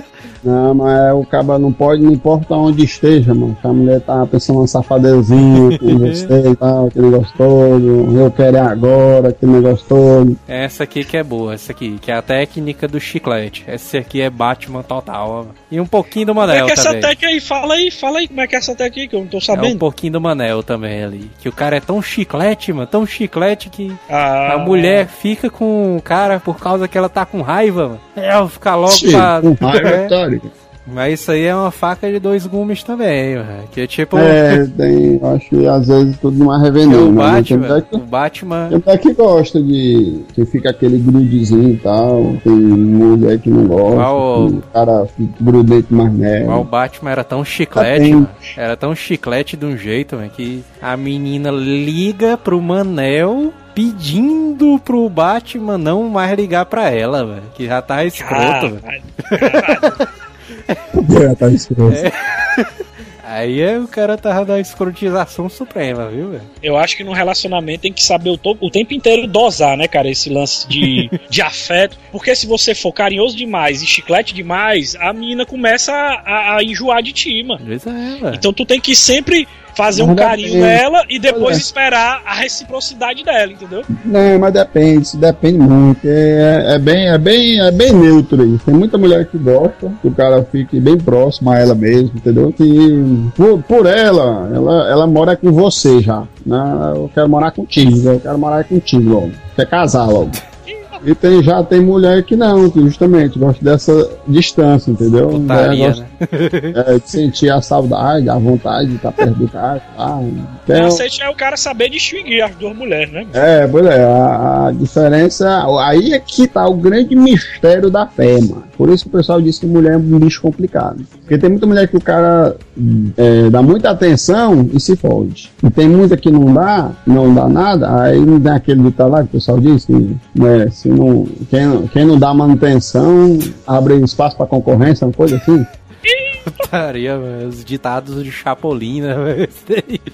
Não, mas é, o cara não pode, não importa onde esteja, mano. Se a mulher tá pensando uma safadezinha com você e tal, aquele negócio todo. Eu quero é agora, aquele negócio todo. Essa aqui que é boa, essa aqui, que é a técnica do chiclete. Essa aqui é Batman total. ó. E um pouquinho do Como é Manel que é essa também. técnica aí? Fala aí, fala aí como é que é essa técnica aí, que eu não tô É um sabendo. pouquinho do Manel também ali. Que o cara é tão chiclete, mano, tão chiclete que Ah, a mulher fica com o cara por causa que ela tá com raiva, mano. Ela fica logo Sim, pra. com raiva, É, Mas isso aí é uma faca de dois gumes também. Que é tipo. É, tem, eu acho que às vezes tudo não é o reveneno, né? Tem Batman. que- O Batman. tem mulher que gosta de. que fica aquele grudezinho e tal. Tem mulher que não gosta. Qual- o cara fica grudento mais nela. Mas o Batman era tão chiclete, tem. mano. Era tão chiclete de um jeito, mano, que a menina liga pro Manel pedindo pro Batman não mais ligar pra ela, velho. Que já tá escroto, velho. É, tá escroto. Aí é o cara tava da escrotização suprema, viu, velho? Eu acho que no relacionamento tem que saber o, to- o tempo inteiro dosar, né, cara, esse lance de, de afeto. Porque se você for carinhoso demais e chiclete demais, a menina começa a, a- a enjoar de ti, mano. Pois é, velho. Então tu tem que sempre fazer um carinho nela e depois esperar a reciprocidade dela, entendeu? Não, mas depende, isso depende muito. É, é bem, é bem, é bem neutro isso. Tem muita mulher que gosta que o cara fique bem próximo a ela mesmo, entendeu? Que por, por ela, ela, ela mora com você já. Né? Eu quero morar contigo, eu quero morar contigo logo. Quer casar logo. E tem, já tem mulher que não, que justamente gosta dessa distância, entendeu? Putaria, É, gosta, né? é, de sentir a saudade, a vontade de estar perto do cara. Tá? O Então, macete é o cara saber distinguir as duas mulheres, né? é, pois é, a, a diferença. Aí é que tá o grande mistério da fé, mano. Por isso que o pessoal diz que mulher é um bicho complicado. Porque tem muita mulher que o cara é, dá muita atenção e se fode. E tem muita que não dá, não dá nada, aí não tem aquele ditado lá que o pessoal diz que né, se não, quem, quem não dá manutenção abre espaço pra concorrência, uma coisa assim. Putaria. Os ditados de Chapolin, né.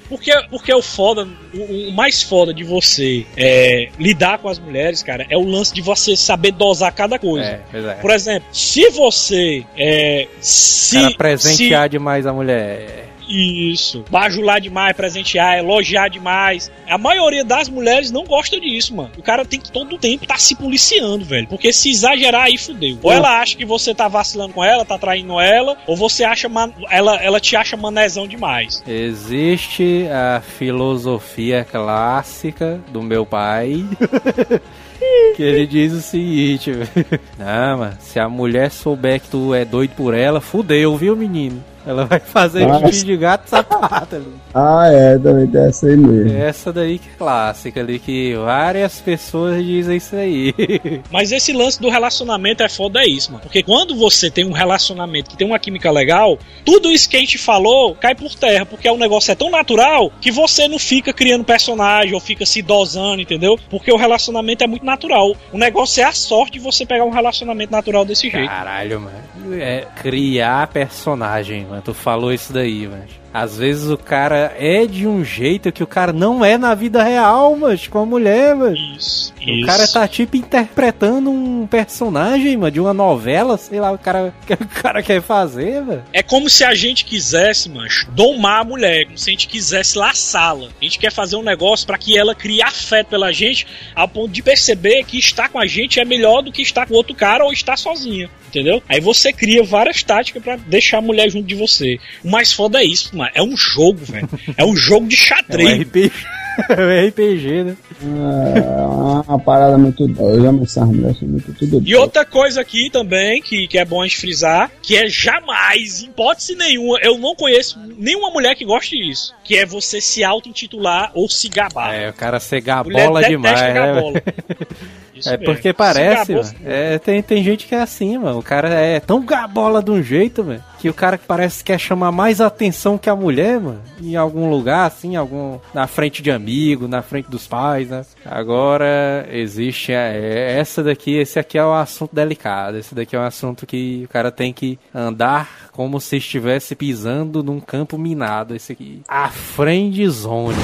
Porque, porque o foda, o, o mais foda de você é, lidar com as mulheres, cara, é o lance de você saber dosar cada coisa. É, pois é. Por exemplo, se você é, se, cara presentear demais a mulher. Isso. Bajular demais, presentear, elogiar demais. A maioria das mulheres não gosta disso, mano. O cara tem que todo o tempo tá se policiando, velho. Porque se exagerar aí, fudeu. Ou ela acha que você tá vacilando com ela, tá traindo ela, ou você acha man- ela, ela te acha manezão demais. Existe a filosofia clássica do meu pai. Que ele diz o seguinte, velho. Não, mano, se a mulher souber que tu é doido por ela, fudeu, viu, menino? Ela vai fazer Nossa. xixi de gato sapato ali. Ah, é, também dessa aí mesmo. Essa daí que é clássica ali, que várias pessoas dizem isso aí. Mas esse lance do relacionamento é foda é isso, mano. Porque quando você tem um relacionamento que tem uma química legal, tudo isso que a gente falou cai por terra, porque o negócio é tão natural que você não fica criando personagem ou fica se dosando, entendeu? Porque o relacionamento é muito natural. O negócio é a sorte de você pegar um relacionamento natural desse jeito. Caralho, mano. É criar personagem, mano. Tu falou isso daí, mano. Às vezes o cara é de um jeito que o cara não é na vida real, mano, com a mulher, mano. Isso. O isso. cara tá tipo interpretando um personagem, mano, de uma novela, sei lá, o cara, que o cara quer fazer, velho. É como se a gente quisesse, mancho, domar a mulher, como se a gente quisesse laçá-la. A gente quer fazer um negócio pra que ela crie afeto pela gente, ao ponto de perceber que estar com a gente é melhor do que estar com outro cara ou estar sozinha. Entendeu? Aí você cria várias táticas pra deixar a mulher junto de você. O mais foda é isso, mano. É um jogo, velho. É um jogo de É um xadrez. RPG, é um RPG, né? É uma, parada muito doida, mas essas mulheres são muito tudo E outra coisa aqui também, que, que é bom a gente frisar, que é jamais, em hipótese nenhuma, eu não conheço nenhuma mulher que goste disso. Que é você se auto-intitular ou se gabar. É, o cara ser Mulher gabola detesta demais, né? gabola. Isso É mesmo. porque parece, mano. É, tem, tem gente que é assim, mano. O cara é tão gabola de um jeito, mano, que o cara que parece que quer chamar mais atenção que a mulher, mano. Em algum lugar, assim, algum. Na frente de amigo, na frente dos pais, né? Agora, existe. a- é, essa daqui, esse aqui é um assunto delicado. Esse daqui é um assunto que o cara tem que andar como se estivesse pisando num campo minado. Esse aqui. A friend zone.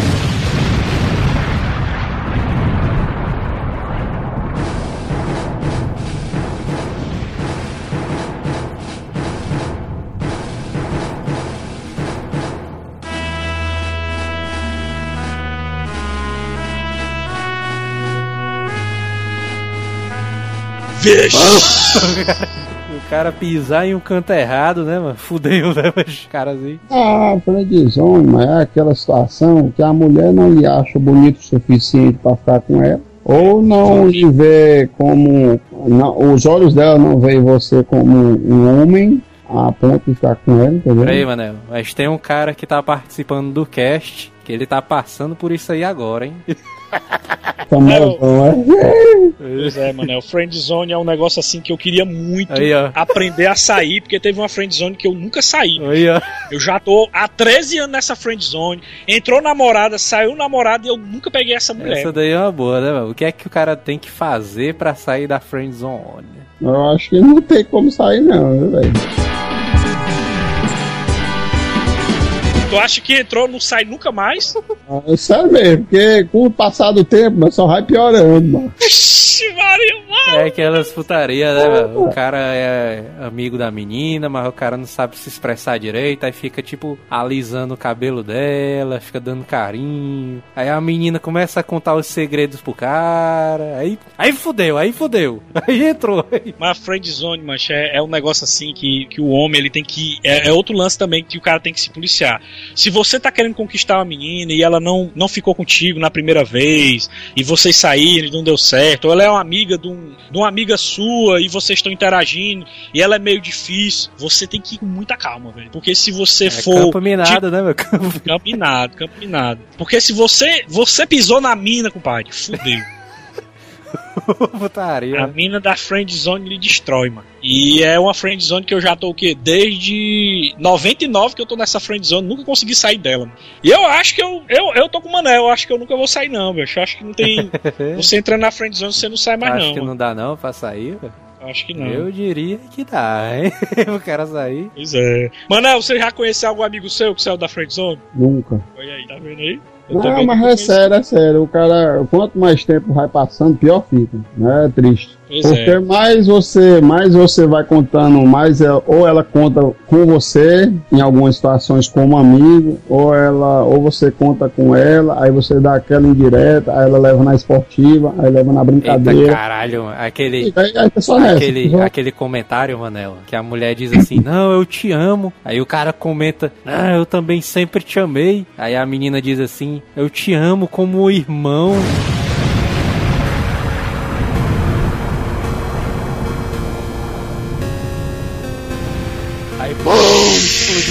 O cara pisar em um canto errado, né, mano? Fudeu, né, os caras aí. Ah, friendzone, mas é aquela situação que a mulher não lhe acha bonito o suficiente pra ficar com ela. Ou não lhe vê como. não- os olhos dela não veem você como um homem a ponto de ficar com ela, entendeu? Peraí, Manel, mas tem um cara que tá participando do cast que ele tá passando por isso aí agora, hein? Famosão, é? Pois é, mano. O friend zone é um negócio assim que eu queria muito Aí, aprender a sair, porque teve uma friend zone que eu nunca saí. Aí. Eu já tô há 13 anos nessa friend zone. Entrou namorada, saiu namorada e eu nunca peguei essa mulher. Essa daí é uma boa, né, mano? O que é que o cara tem que fazer pra sair da friend zone? Eu acho que não tem como sair, não, viu, velho? Tu acha que entrou, não sai nunca mais? É sério mesmo, porque com o passar do tempo, mas só vai piorando, mano. Mano. É aquelas putaria, né, velho? O cara é amigo da menina, mas o cara não sabe se expressar direito, aí fica, tipo, alisando o cabelo dela, fica dando carinho. Aí a menina começa a contar os segredos pro cara, aí, aí fudeu, aí fudeu. Aí entrou. Aí. Mas a friend zone, mancha, é, é um negócio assim que, que o homem ele tem que. É, é outro lance também que o cara tem que se policiar. Se você tá querendo conquistar uma menina e ela não, não ficou contigo na primeira vez, e vocês saíram e não deu certo, ou ela é uma amiga de, um, de uma amiga sua e vocês estão interagindo e ela é meio difícil, você tem que ir com muita calma, velho. Porque se você É for. campo minado, né, meu? Campo... Campo minado, campo minado. Porque se você você pisou na mina, compadre, fudeu. putaria. A mina da friend zone lhe destrói, mano. E é uma friend zone que eu já tô o quê? Desde 99 que eu tô nessa friend zone, nunca consegui sair dela. Mano. E eu acho que eu, eu eu tô com o Manel, eu acho que eu nunca vou sair não, velho. Eu acho que não tem você entrando na friend zone, você não sai mais Acho não. que mano. não dá não pra sair, velho. Acho que não. Eu diria que dá, hein? o cara sair. Pois é. Manel, você já conheceu algum amigo seu que saiu da friend zone? Nunca. Olha aí, tá vendo aí? Eu Não, mas é sério, é sério. O cara, quanto mais tempo vai passando, pior fica. Né? É triste. Pois Porque é. mais você, mais você vai contando, mais ela, ou ela conta com você em algumas situações como amigo, ou ela, ou você conta com ela, aí você dá aquela indireta, aí ela leva na esportiva, aí leva na Eita brincadeira. caralho, aquele. Aí, aí. Aquele, aquele comentário, Manel, que a mulher diz assim, não, eu te amo. Aí o cara comenta, ah, eu também sempre te amei. Aí a menina diz assim, eu te amo como irmão.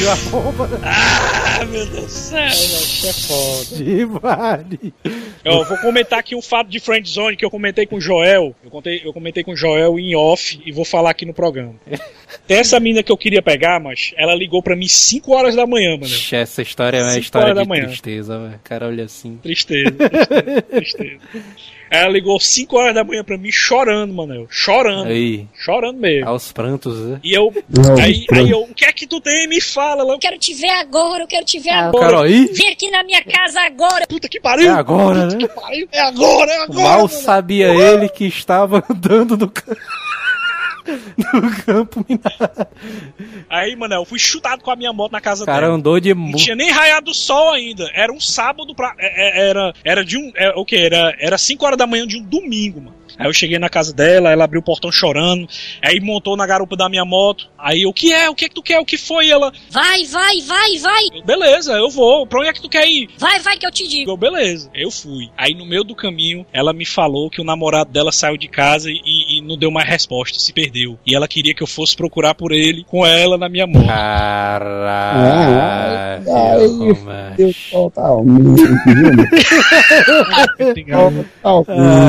Explodiu a bomba. Ah, meu Deus do céu, velho, isso é foda. Demais. Eu vou comentar aqui um fato de Friend Zone que eu comentei com o Joel. Eu, contei, eu comentei com o Joel em off e vou falar aqui no programa. Tem essa mina que eu queria pegar, mas ela ligou pra mim 5 horas da manhã, mano. Essa história é uma história horas da de manhã. tristeza, velho. O cara olha assim. Tristeza, tristeza, tristeza. Ela ligou 5 horas da manhã pra mim chorando, mano. Chorando. Aí, Chorando mesmo. aos prantos, né? E eu. Não, Aí, aí eu, o que é que tu tem? Me fala. Ela, Eu quero te ver agora, eu quero te ver O agora. cara aí, Vem aqui na minha casa agora. puta que pariu! é agora, né? pariu, É agora, é agora! Mal mano. sabia ele que estava andando no, ca- no campo minado. Aí, mano, eu fui chutado com a minha moto na casa O cara dela. andou de Não tinha nem raiado o sol ainda. Era um sábado pra. é- é- Era, era de um. É, o que? Era, era 5 horas da manhã de um domingo, mano. Aí eu cheguei na casa dela, ela abriu o portão chorando. Aí montou na garupa da minha moto. Aí eu, o que é? O que é que tu quer? O que foi? Ela, Vai, vai, vai, vai. eu, beleza, eu vou. Pra onde é que tu quer ir? Vai, vai que eu te digo. Eu, beleza, eu fui. Aí no meio do caminho, ela me falou que o namorado dela saiu de casa e, e não deu mais resposta, se perdeu. E ela queria que eu fosse procurar por ele com ela na minha moto. Caralho,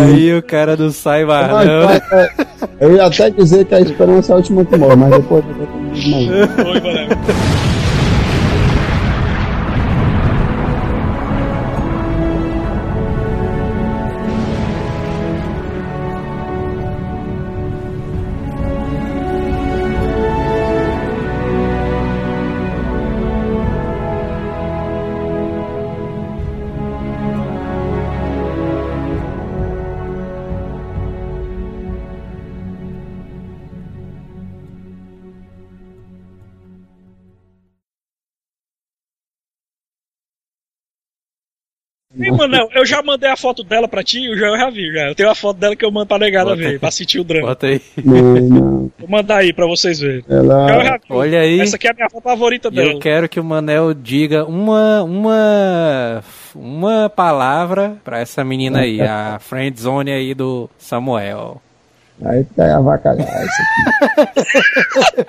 Aí, o cara não sai mais, Eu ia até dizer que a esperança é a última que morre, mas depois eu vou comigo. Oi, Manel. Ih, Manel, eu já mandei a foto dela pra ti, o Joel já viu, já. Eu tenho a foto dela que eu mando pra negada Bota ver, aí. pra sentir o drama. Bota aí. Não, não. Vou mandar aí pra vocês verem. Eu Ela. Olha aí. Essa aqui é a minha foto favorita dela. eu quero que o Manel diga uma uma uma palavra pra essa menina aí, a friend zone aí do Samuel. Aí tá avacalhar isso aqui.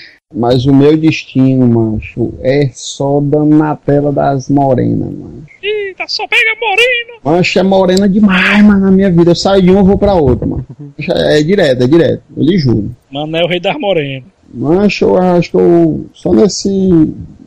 Mas o meu destino, macho, é só dando na tela das morenas, macho. Eita, só pega morena. Mancha é morena demais, mano, na minha vida. Eu saio de uma, vou pra outra, mano. Mancha É direto, é direto. Eu lhe juro. Manel, rei das morenas. Mancha, eu acho que eu. Só nesse.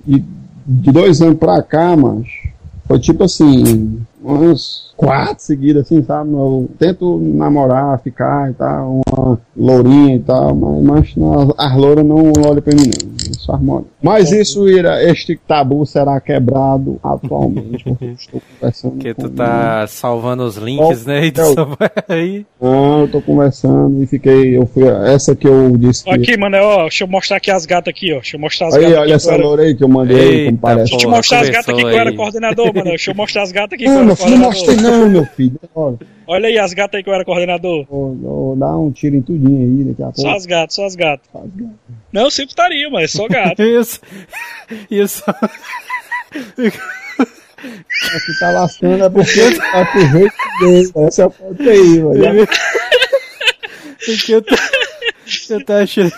De, de dois anos pra cá, mancho. Foi tipo assim. Umas quatro seguidas, assim, sabe? Eu tento namorar, ficar e tal, uma lourinha e tal, mas, mas não, as louras não olham pra mim, não. Isso harmônia. Mas isso, Ira, este tabu será quebrado atualmente. porque eu estou conversando Porque tu tá salvando os links, Oh, né? E eu- vai aí. Não, eu tô conversando e fiquei. Eu fui. Essa que eu disse. Que, Aqui, mano, ó, deixa eu mostrar aqui as gatas aqui, ó. Deixa eu mostrar as aí, gatas olha aqui. essa era- loura aí que eu mandei, Eita, como parece. Deixa eu te mostrar as gatas aqui que eu era aí. coordenador, mano. Deixa eu mostrar as gatas aqui Não, meu filho, não mostrei não, meu filho. Olha, Olha aí as gatas aí que eu era coordenador. Vou, vou dar um tiro em tudinho aí daqui a pouco. Só as gatas, só as gatas. Só as gatas. Não, eu sempre estaria, mas só gato. Isso. Isso. Se tá lascando é porque é pro jeito dele. Essa é a foto aí, mano. Porque eu tô, eu tô achando.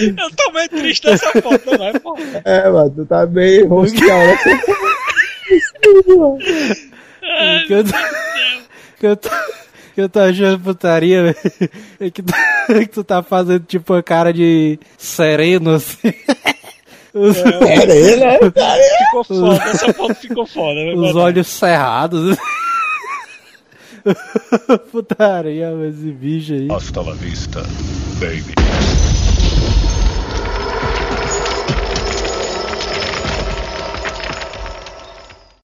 eu tô meio triste nessa foto, não é, pô? É, mano, tu tá bem rosteado nessa foto. Que eu tô, que eu tô, que eu tô achando putaria, velho. É que, tu, que tu tá fazendo tipo a cara de sereno, assim. Os, ele, né? Ficou foda, essa foto ficou foda. né, os mano? olhos cerrados. putaria, mas esse bicho aí. Hasta la vista, baby.